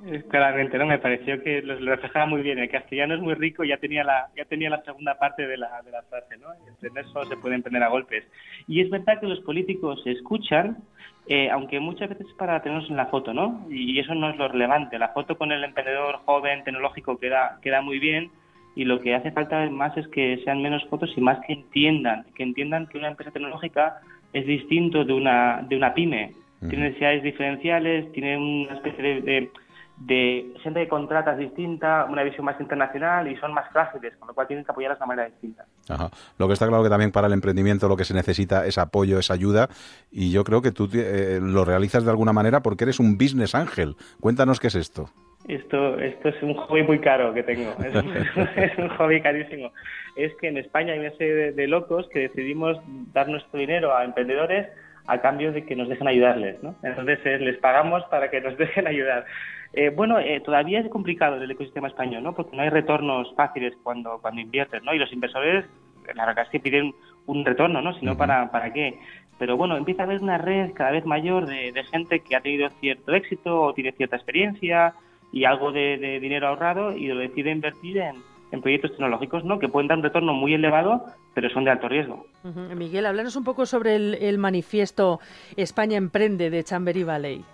eh, claramente, ¿no? Me pareció que lo, lo reflejaba muy bien. El castellano es muy rico, ya tenía la, ya tenía la segunda parte de la, de la frase, ¿no? Emprender solo se puede emprender a golpes. Y es verdad que los políticos escuchan, eh, aunque muchas veces para tenernos en la foto, ¿no? Y eso no es lo relevante. La foto con el emprendedor joven, tecnológico, queda, queda muy bien y lo que hace falta más es que sean menos fotos y más que entiendan, que entiendan que una empresa tecnológica es distinto de una, de una pyme. Tiene necesidades diferenciales, tiene una especie de, de, de gente que contrata es distinta, una visión más internacional y son más frágiles, con lo cual tienen que apoyarlas de una manera distinta. Ajá. Lo que está claro que también para el emprendimiento lo que se necesita es apoyo, es ayuda y yo creo que tú eh, lo realizas de alguna manera porque eres un business ángel. Cuéntanos qué es esto. Esto, esto es un hobby muy caro que tengo, es un, es un hobby carísimo. Es que en España hay una serie de, de locos que decidimos dar nuestro dinero a emprendedores a cambio de que nos dejen ayudarles, ¿no? Entonces eh, les pagamos para que nos dejen ayudar. Eh, bueno, eh, todavía es complicado el ecosistema español, ¿no? Porque no hay retornos fáciles cuando, cuando inviertes, ¿no? Y los inversores, la verdad es que piden un retorno, ¿no? Si no, ¿para, ¿para qué? Pero bueno, empieza a haber una red cada vez mayor de, de gente que ha tenido cierto éxito o tiene cierta experiencia y algo de, de dinero ahorrado y lo decide invertir en, en proyectos tecnológicos, ¿no? Que pueden dar un retorno muy elevado, pero son de alto riesgo. Miguel, háblanos un poco sobre el, el manifiesto España Emprende de Chambery Valley.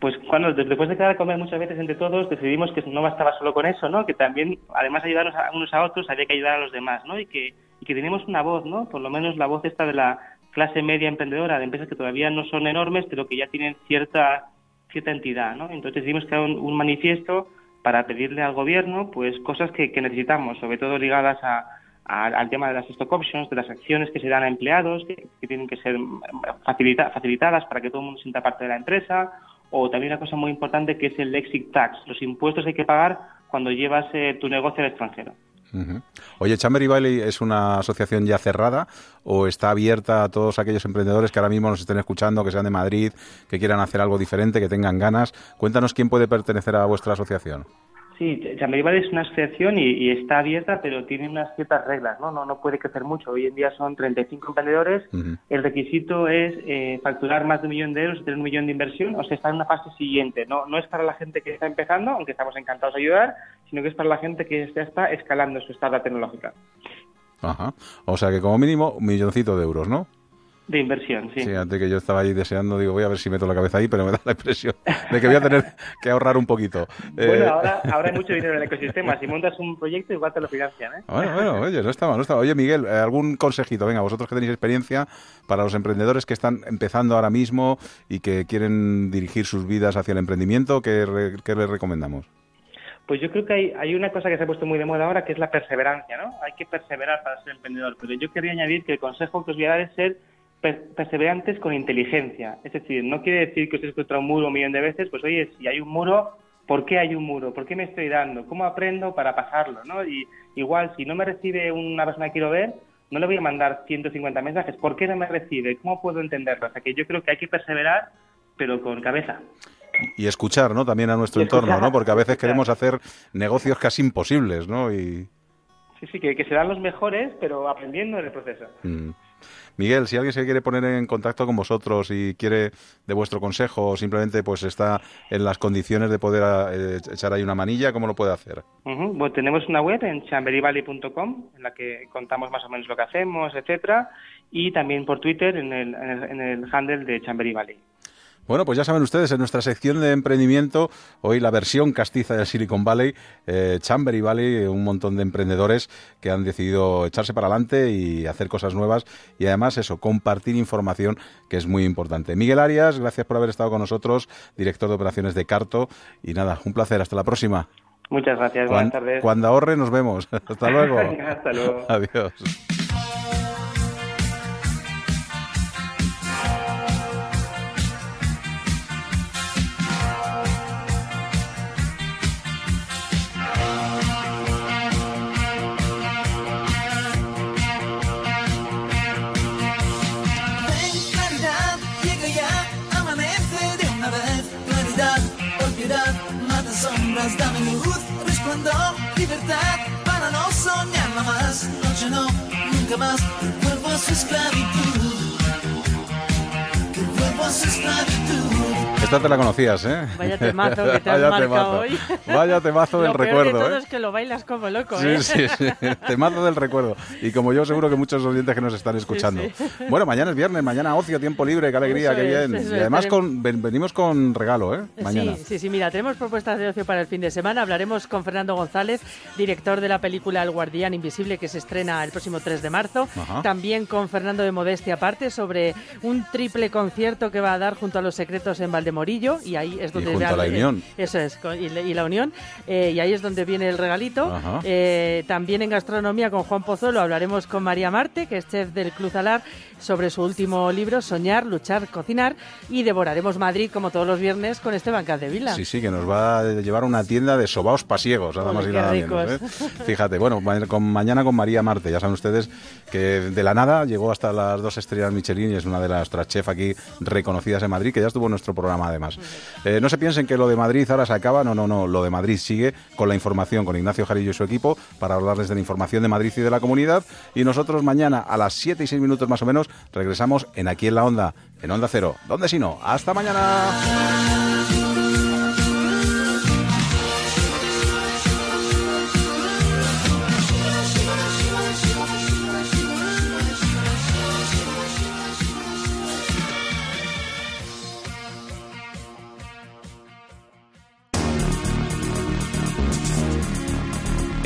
Pues cuando después de quedar a comer muchas veces entre todos decidimos que no bastaba solo con eso, ¿no? Que también, además de ayudarnos a unos a otros, había que ayudar a los demás, ¿no? Y que, y que teníamos una voz, ¿no? Por lo menos la voz esta de la clase media emprendedora, de empresas que todavía no son enormes, pero que ya tienen cierta cierta entidad, ¿no? Entonces decidimos crear un, un manifiesto para pedirle al gobierno, pues, cosas que, que necesitamos, sobre todo ligadas a- al tema de las stock options, de las acciones que se dan a empleados, que, que tienen que ser mm, facilita- facilitadas para que todo el mundo sienta parte de la empresa, o también una cosa muy importante que es el exit tax, los impuestos que hay que pagar cuando llevas eh, tu negocio al extranjero. Oye, Chamber Valley es una asociación ya cerrada o está abierta a todos aquellos emprendedores que ahora mismo nos estén escuchando, que sean de Madrid, que quieran hacer algo diferente, que tengan ganas? Cuéntanos quién puede pertenecer a vuestra asociación. Sí, Chamberlain es una asociación y, y está abierta, pero tiene unas ciertas reglas, ¿no? ¿no? No puede crecer mucho. Hoy en día son 35 emprendedores. El requisito es eh, facturar más de un millón de euros y tener un millón de inversión, o sea, está en una fase siguiente. No, no es para la gente que está empezando, aunque estamos encantados de ayudar, sino que es para la gente que ya está escalando su startup tecnológica. Ajá. O sea que como mínimo un milloncito de euros, ¿no? De inversión, sí. Sí, antes que yo estaba ahí deseando, digo, voy a ver si meto la cabeza ahí, pero me da la impresión de que voy a tener que ahorrar un poquito. Bueno, Eh, ahora, ahora hay mucho dinero en el ecosistema. Si montas un proyecto, igual te lo financian, ¿eh? Bueno, bueno, oye, no está mal, no está mal. Oye, Miguel, eh, algún consejito, venga, vosotros que tenéis experiencia para los emprendedores que están empezando ahora mismo y que quieren dirigir sus vidas hacia el emprendimiento, ¿qué, re- qué les recomendamos? Pues yo creo que hay, hay una cosa que se ha puesto muy de moda ahora, que es la perseverancia, ¿no? Hay que perseverar para ser emprendedor. Pero yo quería añadir que el consejo que os voy a dar es ser perseverantes con inteligencia. Es decir, no quiere decir que os estéis contra un muro un millón de veces, pues oye, si hay un muro, ¿por qué hay un muro? ¿Por qué me estoy dando? ¿Cómo aprendo para pasarlo? ¿no? Y igual, si no me recibe una persona que quiero ver, no le voy a mandar 150 mensajes. ¿Por qué no me recibe? ¿Cómo puedo entenderlo? O sea, que yo creo que hay que perseverar, pero con cabeza. Y escuchar, ¿no? También a nuestro entorno, ¿no? Porque a veces queremos hacer negocios casi imposibles, ¿no? Y Sí, sí, que, que serán los mejores, pero aprendiendo en el proceso. mm. Miguel, si alguien se quiere poner en contacto con vosotros y quiere de vuestro consejo o simplemente pues está en las condiciones de poder eh, echar ahí una manilla, ¿cómo lo puede hacer? Ujú, Bueno, tenemos una web en chamberivalley.com en la que contamos más o menos lo que hacemos, etcétera, y también por Twitter en el, en el, en el handle de Chambery Valley. Bueno, pues ya saben ustedes, en nuestra sección de emprendimiento, hoy la versión castiza del Silicon Valley, eh, Chambery Valley, un montón de emprendedores que han decidido echarse para adelante y hacer cosas nuevas y además eso, compartir información que es muy importante. Miguel Arias, gracias por haber estado con nosotros, director de operaciones de Carto y nada, un placer, hasta la próxima. Muchas gracias, buenas tardes. Cuando ahorre nos vemos. Hasta luego. Hasta luego. Adiós. Sombras, dame luz, resplandor, libertad, para no soñarla más. Noche no, nunca más, que vuelvo a su esclavitud. Que vuelvo a su esclavitud. Esta te la conocías, ¿eh? Vaya temazo que te has Vaya marcado temazo. hoy. Vaya temazo del Lo peor recuerdo, de todo ¿eh? es que lo bailas como loco, Sí, ¿eh? sí, sí. Temazo del recuerdo. Y como yo, seguro que muchos oyentes que nos están escuchando. sí. Bueno, mañana es viernes, mañana ocio, tiempo libre, qué alegría, Eso qué es, bien. eso y es. además con, ven- venimos con regalo, ¿eh? Mañana. Sí, sí, sí, mira, tenemos propuestas de ocio para el fin de semana. Hablaremos con Fernando González, director de la película El Guardián Invisible, que se estrena el próximo 3 de marzo. Ajá. También con Fernando de Modestia aparte sobre un triple concierto que va a dar junto a Los Secretos en Valdemorillo. Y ahí es donde junto a vean- La Unión. Eso es, y, la- y la Unión. Eh, y ahí es donde viene el regalito. Eh, también en gastronomía con Juan Pozuelo hablaremos con María Marte, que es chef del Club Alar, sobre su último libro, Soñar, Luchar, Cocinar. Y devoraremos Madrid, como todos los viernes, con Esteban Capdevila. Sí, sí, que nos va a llevar a una tienda de sobaos pasiegos, nada más y nada menos. ¿eh? Fíjate, bueno, con, mañana con María Marte, ya saben ustedes que de la nada llegó hasta las dos estrellas Michelin y es una de las chef aquí reconocidas en Madrid, que ya estuvo en nuestro programa además. Eh, no se piensen que lo de Madrid ahora se acaba, no, no, no, lo de Madrid sigue con la información, con Ignacio Jarillo y su equipo, para hablarles de la información de Madrid y de la comunidad. Y nosotros mañana a las 7 y 6 minutos más o menos regresamos en Aquí en la Onda, en Onda Cero. ¿Dónde si no? ¡Hasta mañana!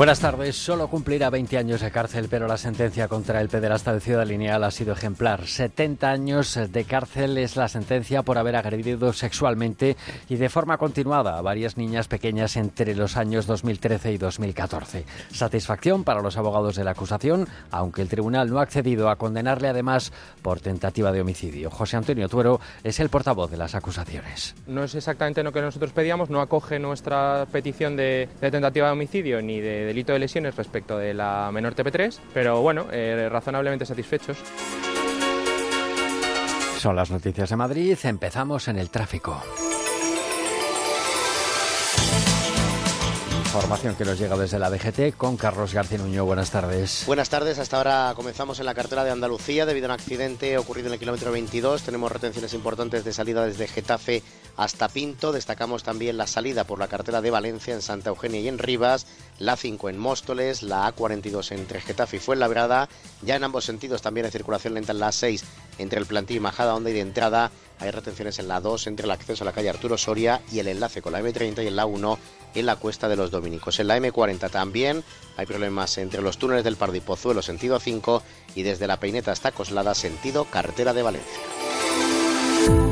Buenas tardes. Solo cumplirá 20 años de cárcel, pero la sentencia contra el pederasta de Ciudad Lineal ha sido ejemplar. 70 años de cárcel es la sentencia por haber agredido sexualmente y de forma continuada a varias niñas pequeñas entre los años 2013 y 2014. Satisfacción para los abogados de la acusación, aunque el tribunal no ha accedido a condenarle además por tentativa de homicidio. José Antonio Tuero es el portavoz de las acusaciones. No es exactamente lo que nosotros pedíamos, no acoge nuestra petición de, de tentativa de homicidio ni de delito de lesiones respecto de la menor TP3, pero bueno, eh, razonablemente satisfechos. Son las noticias de Madrid. Empezamos en el tráfico. Información que nos llega desde la DGT con Carlos García Nuño. Buenas tardes. Buenas tardes. Hasta ahora comenzamos en la carretera de Andalucía debido a un accidente ocurrido en el kilómetro 22. Tenemos retenciones importantes de salida desde Getafe hasta Pinto. Destacamos también la salida por la carretera de Valencia en Santa Eugenia y en Rivas, la 5 en Móstoles, la A42 entre Getafe y Fuenlabrada. Ya en ambos sentidos también hay circulación lenta en la 6 entre el plantío y Majada Onda y de entrada hay retenciones en la 2 entre el acceso a la calle Arturo Soria y el enlace con la M30 y en la 1 en la cuesta de los Dominicos. En la M40 también hay problemas entre los túneles del Pardo y Pozuelo sentido 5 y desde la Peineta hasta Coslada sentido carretera de Valencia.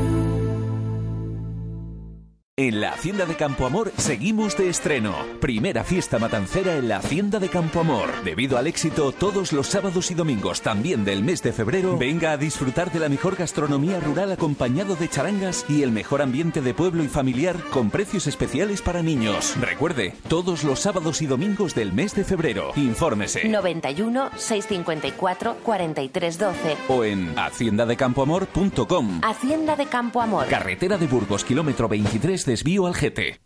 En la Hacienda de Campo Amor seguimos de estreno. Primera fiesta matancera en la Hacienda de Campo Amor. Debido al éxito todos los sábados y domingos también del mes de febrero, venga a disfrutar de la mejor gastronomía rural acompañado de charangas y el mejor ambiente de pueblo y familiar con precios especiales para niños. Recuerde, todos los sábados y domingos del mes de febrero. Infórmese. 91 654 4312 O en haciendadecampoamor.com. Hacienda de Campo Amor. Carretera de Burgos, kilómetro 23, desvío al GT.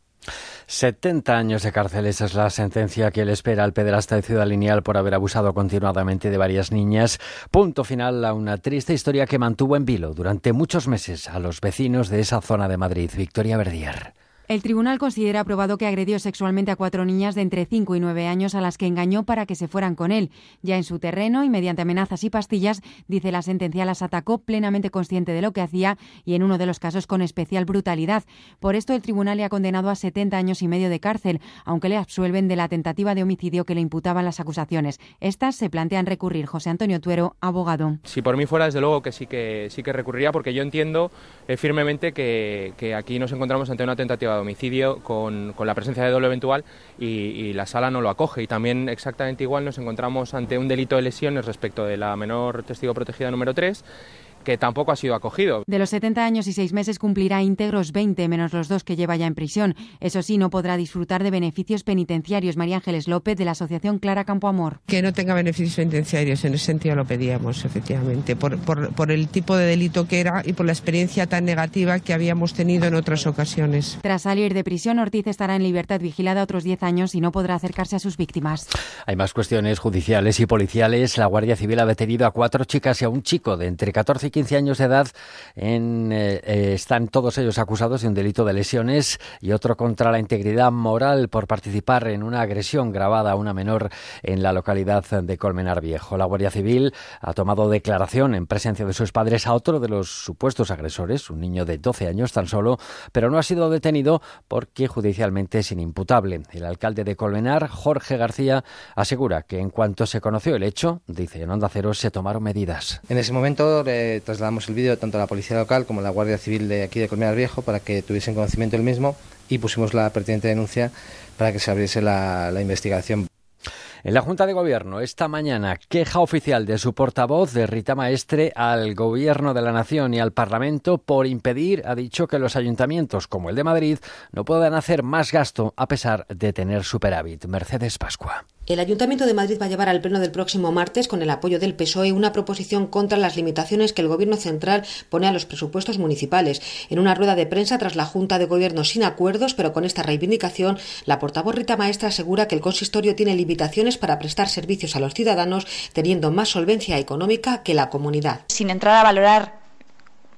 70 años de cárcel, esa es la sentencia que le espera al pederasta de Ciudad Lineal por haber abusado continuadamente de varias niñas. Punto final a una triste historia que mantuvo en vilo durante muchos meses a los vecinos de esa zona de Madrid. Victoria Verdier. El tribunal considera aprobado que agredió sexualmente a cuatro niñas de entre 5 y 9 años a las que engañó para que se fueran con él. Ya en su terreno y mediante amenazas y pastillas, dice la sentencia, las atacó plenamente consciente de lo que hacía y en uno de los casos con especial brutalidad. Por esto el tribunal le ha condenado a 70 años y medio de cárcel, aunque le absuelven de la tentativa de homicidio que le imputaban las acusaciones. Estas se plantean recurrir. José Antonio Tuero, abogado. Si por mí fuera, desde luego que sí que sí que recurriría, porque yo entiendo eh, firmemente que, aquí nos encontramos ante una tentativa de homicidio con, con la presencia de doble eventual y, y, la sala no lo acoge. Y también exactamente igual nos encontramos ante un delito de lesiones respecto de la menor testigo protegida número 3 que tampoco ha sido acogido. De los 70 años y 6 meses cumplirá íntegros 20, menos los dos que lleva ya en prisión. Eso sí, no podrá disfrutar de beneficios penitenciarios. María Ángeles López, de la Asociación Clara Campo Amor. Que no tenga beneficios penitenciarios, en ese sentido lo pedíamos, efectivamente, por, por, por el tipo de delito que era y por la experiencia tan negativa que habíamos tenido en otras ocasiones. Tras salir de prisión, Ortiz estará en libertad vigilada otros 10 años y no podrá acercarse a sus víctimas. Hay más cuestiones judiciales y policiales. La Guardia Civil ha detenido a cuatro chicas y a un chico de entre 14 y 15 años de edad. En, eh, eh, están todos ellos acusados de un delito de lesiones y otro contra la integridad moral por participar en una agresión grabada a una menor en la localidad de Colmenar Viejo. La Guardia Civil ha tomado declaración en presencia de sus padres a otro de los supuestos agresores, un niño de 12 años tan solo, pero no ha sido detenido porque judicialmente es inimputable. El alcalde de Colmenar, Jorge García, asegura que en cuanto se conoció el hecho, dice en Onda Cero, se tomaron medidas. En ese momento eh, trasladamos el vídeo tanto a la Policía Local como a la Guardia Civil de aquí de Colmenar Viejo para que tuviesen conocimiento del mismo y pusimos la pertinente denuncia para que se abriese la, la investigación. En la Junta de Gobierno, esta mañana, queja oficial de su portavoz, de Rita Maestre, al Gobierno de la Nación y al Parlamento por impedir, ha dicho, que los ayuntamientos, como el de Madrid, no puedan hacer más gasto a pesar de tener superávit. Mercedes Pascua. El Ayuntamiento de Madrid va a llevar al Pleno del próximo martes, con el apoyo del PSOE, una proposición contra las limitaciones que el Gobierno central pone a los presupuestos municipales. En una rueda de prensa tras la Junta de Gobierno sin acuerdos, pero con esta reivindicación, la portavoz Rita Maestra asegura que el consistorio tiene limitaciones para prestar servicios a los ciudadanos, teniendo más solvencia económica que la comunidad. Sin entrar a valorar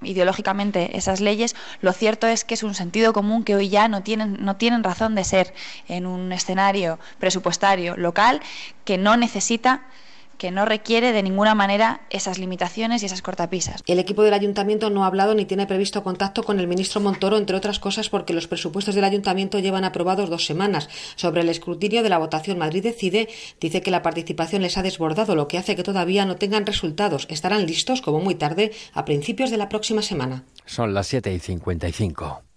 ideológicamente esas leyes, lo cierto es que es un sentido común que hoy ya no tienen, no tienen razón de ser en un escenario presupuestario local que no necesita que no requiere de ninguna manera esas limitaciones y esas cortapisas. El equipo del ayuntamiento no ha hablado ni tiene previsto contacto con el ministro Montoro, entre otras cosas porque los presupuestos del ayuntamiento llevan aprobados dos semanas. Sobre el escrutinio de la votación Madrid decide, dice que la participación les ha desbordado, lo que hace que todavía no tengan resultados. Estarán listos, como muy tarde, a principios de la próxima semana. Son las 7 y 55.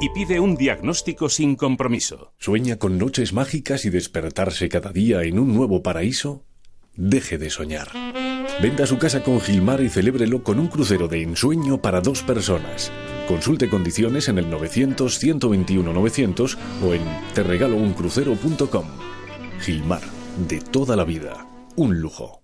y pide un diagnóstico sin compromiso. ¿Sueña con noches mágicas y despertarse cada día en un nuevo paraíso? Deje de soñar. Venda su casa con Gilmar y celébrelo con un crucero de ensueño para dos personas. Consulte condiciones en el 900-121-900 o en terregalouncrucero.com. Gilmar, de toda la vida. Un lujo.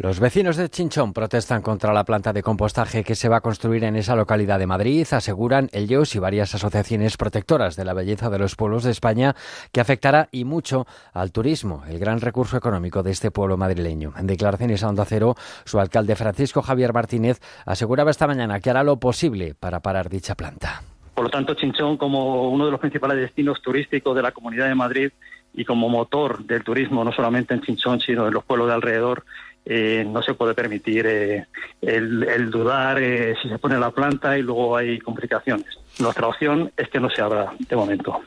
Los vecinos de Chinchón protestan contra la planta de compostaje que se va a construir en esa localidad de Madrid. Aseguran ellos y varias asociaciones protectoras de la belleza de los pueblos de España que afectará y mucho al turismo, el gran recurso económico de este pueblo madrileño. En declaraciones a Onda Cero, su alcalde Francisco Javier Martínez aseguraba esta mañana que hará lo posible para parar dicha planta. Por lo tanto, Chinchón, como uno de los principales destinos turísticos de la Comunidad de Madrid y como motor del turismo, no solamente en Chinchón, sino en los pueblos de alrededor, eh, no se puede permitir eh, el, el, dudar eh, si se pone la planta y luego hay complicaciones. Nuestra opción es que no se abra de momento.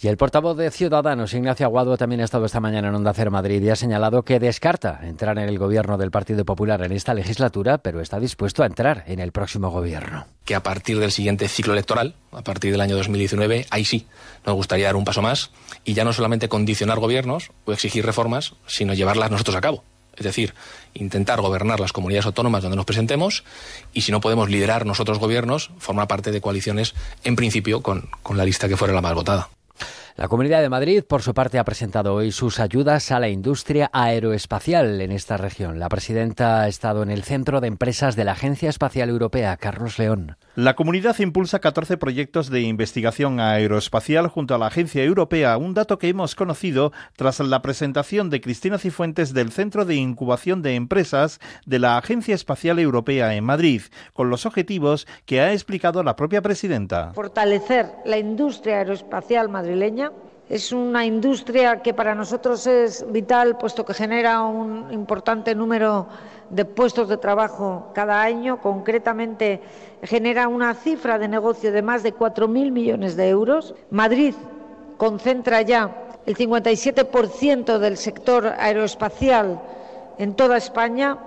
Y el portavoz de Ciudadanos, Ignacio Aguado, también ha estado esta mañana en Onda Cero Madrid y ha señalado que descarta entrar en el gobierno del Partido Popular en esta legislatura, pero está dispuesto a entrar en el próximo gobierno. Que a partir del siguiente ciclo electoral, a partir del año 2019, ahí sí nos gustaría dar un paso más y ya no solamente condicionar gobiernos o exigir reformas, sino llevarlas nosotros a cabo. Es decir, intentar gobernar las comunidades autónomas donde nos presentemos y si no podemos liderar nosotros gobiernos, formar parte de coaliciones, en principio, con, con la lista que fuera la más votada. La Comunidad de Madrid, por su parte, ha presentado hoy sus ayudas a la industria aeroespacial en esta región. La presidenta ha estado en el Centro de Empresas de la Agencia Espacial Europea, Carlos León. La comunidad impulsa 14 proyectos de investigación aeroespacial junto a la Agencia Europea, un dato que hemos conocido tras la presentación de Cristina Cifuentes del Centro de Incubación de Empresas de la Agencia Espacial Europea en Madrid, con los objetivos que ha explicado la propia presidenta. Fortalecer la industria aeroespacial madrileña es una industria que para nosotros es vital, puesto que genera un importante número de puestos de trabajo cada año. Concretamente, genera una cifra de negocio de más de 4.000 millones de euros. Madrid concentra ya el 57% del sector aeroespacial en toda España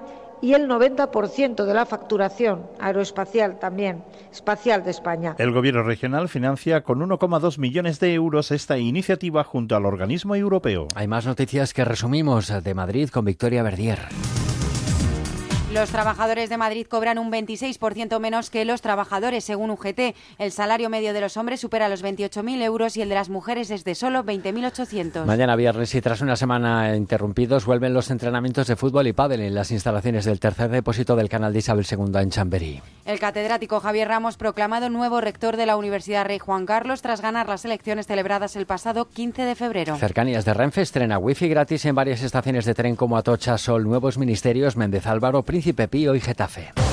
y el 90% de la facturación aeroespacial también, espacial de España. El Gobierno regional financia con 1,2 millones de euros esta iniciativa junto al organismo europeo. Hay más noticias que resumimos de Madrid con Victoria Verdier. Los trabajadores de Madrid cobran un 26% menos que los trabajadores, según UGT. El salario medio de los hombres supera los 28.000 euros y el de las mujeres es de solo 20.800. Mañana viernes y tras una semana interrumpidos vuelven los entrenamientos de fútbol y pádel en las instalaciones del tercer depósito del canal de Isabel II en Chamberí. El catedrático Javier Ramos proclamado nuevo rector de la Universidad Rey Juan Carlos tras ganar las elecciones celebradas el pasado 15 de febrero. Cercanías de Renfe estrena wifi gratis en varias estaciones de tren como Atocha, Sol, Nuevos Ministerios, Méndez Álvaro, Príncipe Pío y Getafe.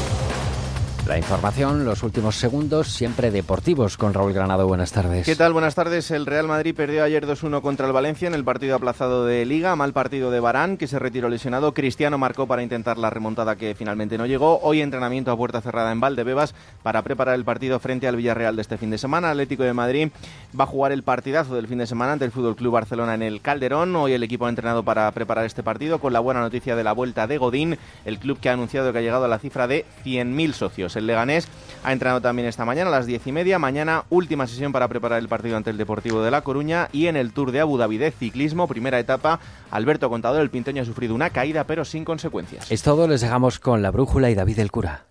La información, los últimos segundos, siempre deportivos con Raúl Granado. Buenas tardes. ¿Qué tal? Buenas tardes. El Real Madrid perdió ayer 2-1 contra el Valencia en el partido aplazado de Liga. Mal partido de Barán, que se retiró lesionado. Cristiano marcó para intentar la remontada que finalmente no llegó. Hoy entrenamiento a puerta cerrada en Valdebebas para preparar el partido frente al Villarreal de este fin de semana. Atlético de Madrid va a jugar el partidazo del fin de semana ante el Fútbol Club Barcelona en el Calderón. Hoy el equipo ha entrenado para preparar este partido con la buena noticia de la vuelta de Godín, el club que ha anunciado que ha llegado a la cifra de 100.000 socios. El Leganés ha entrenado también esta mañana a las diez y media. Mañana última sesión para preparar el partido ante el Deportivo de La Coruña y en el Tour de Abu Dhabi de ciclismo, primera etapa, Alberto Contador, el pinteño ha sufrido una caída pero sin consecuencias. Es todo, les dejamos con la brújula y David el Cura.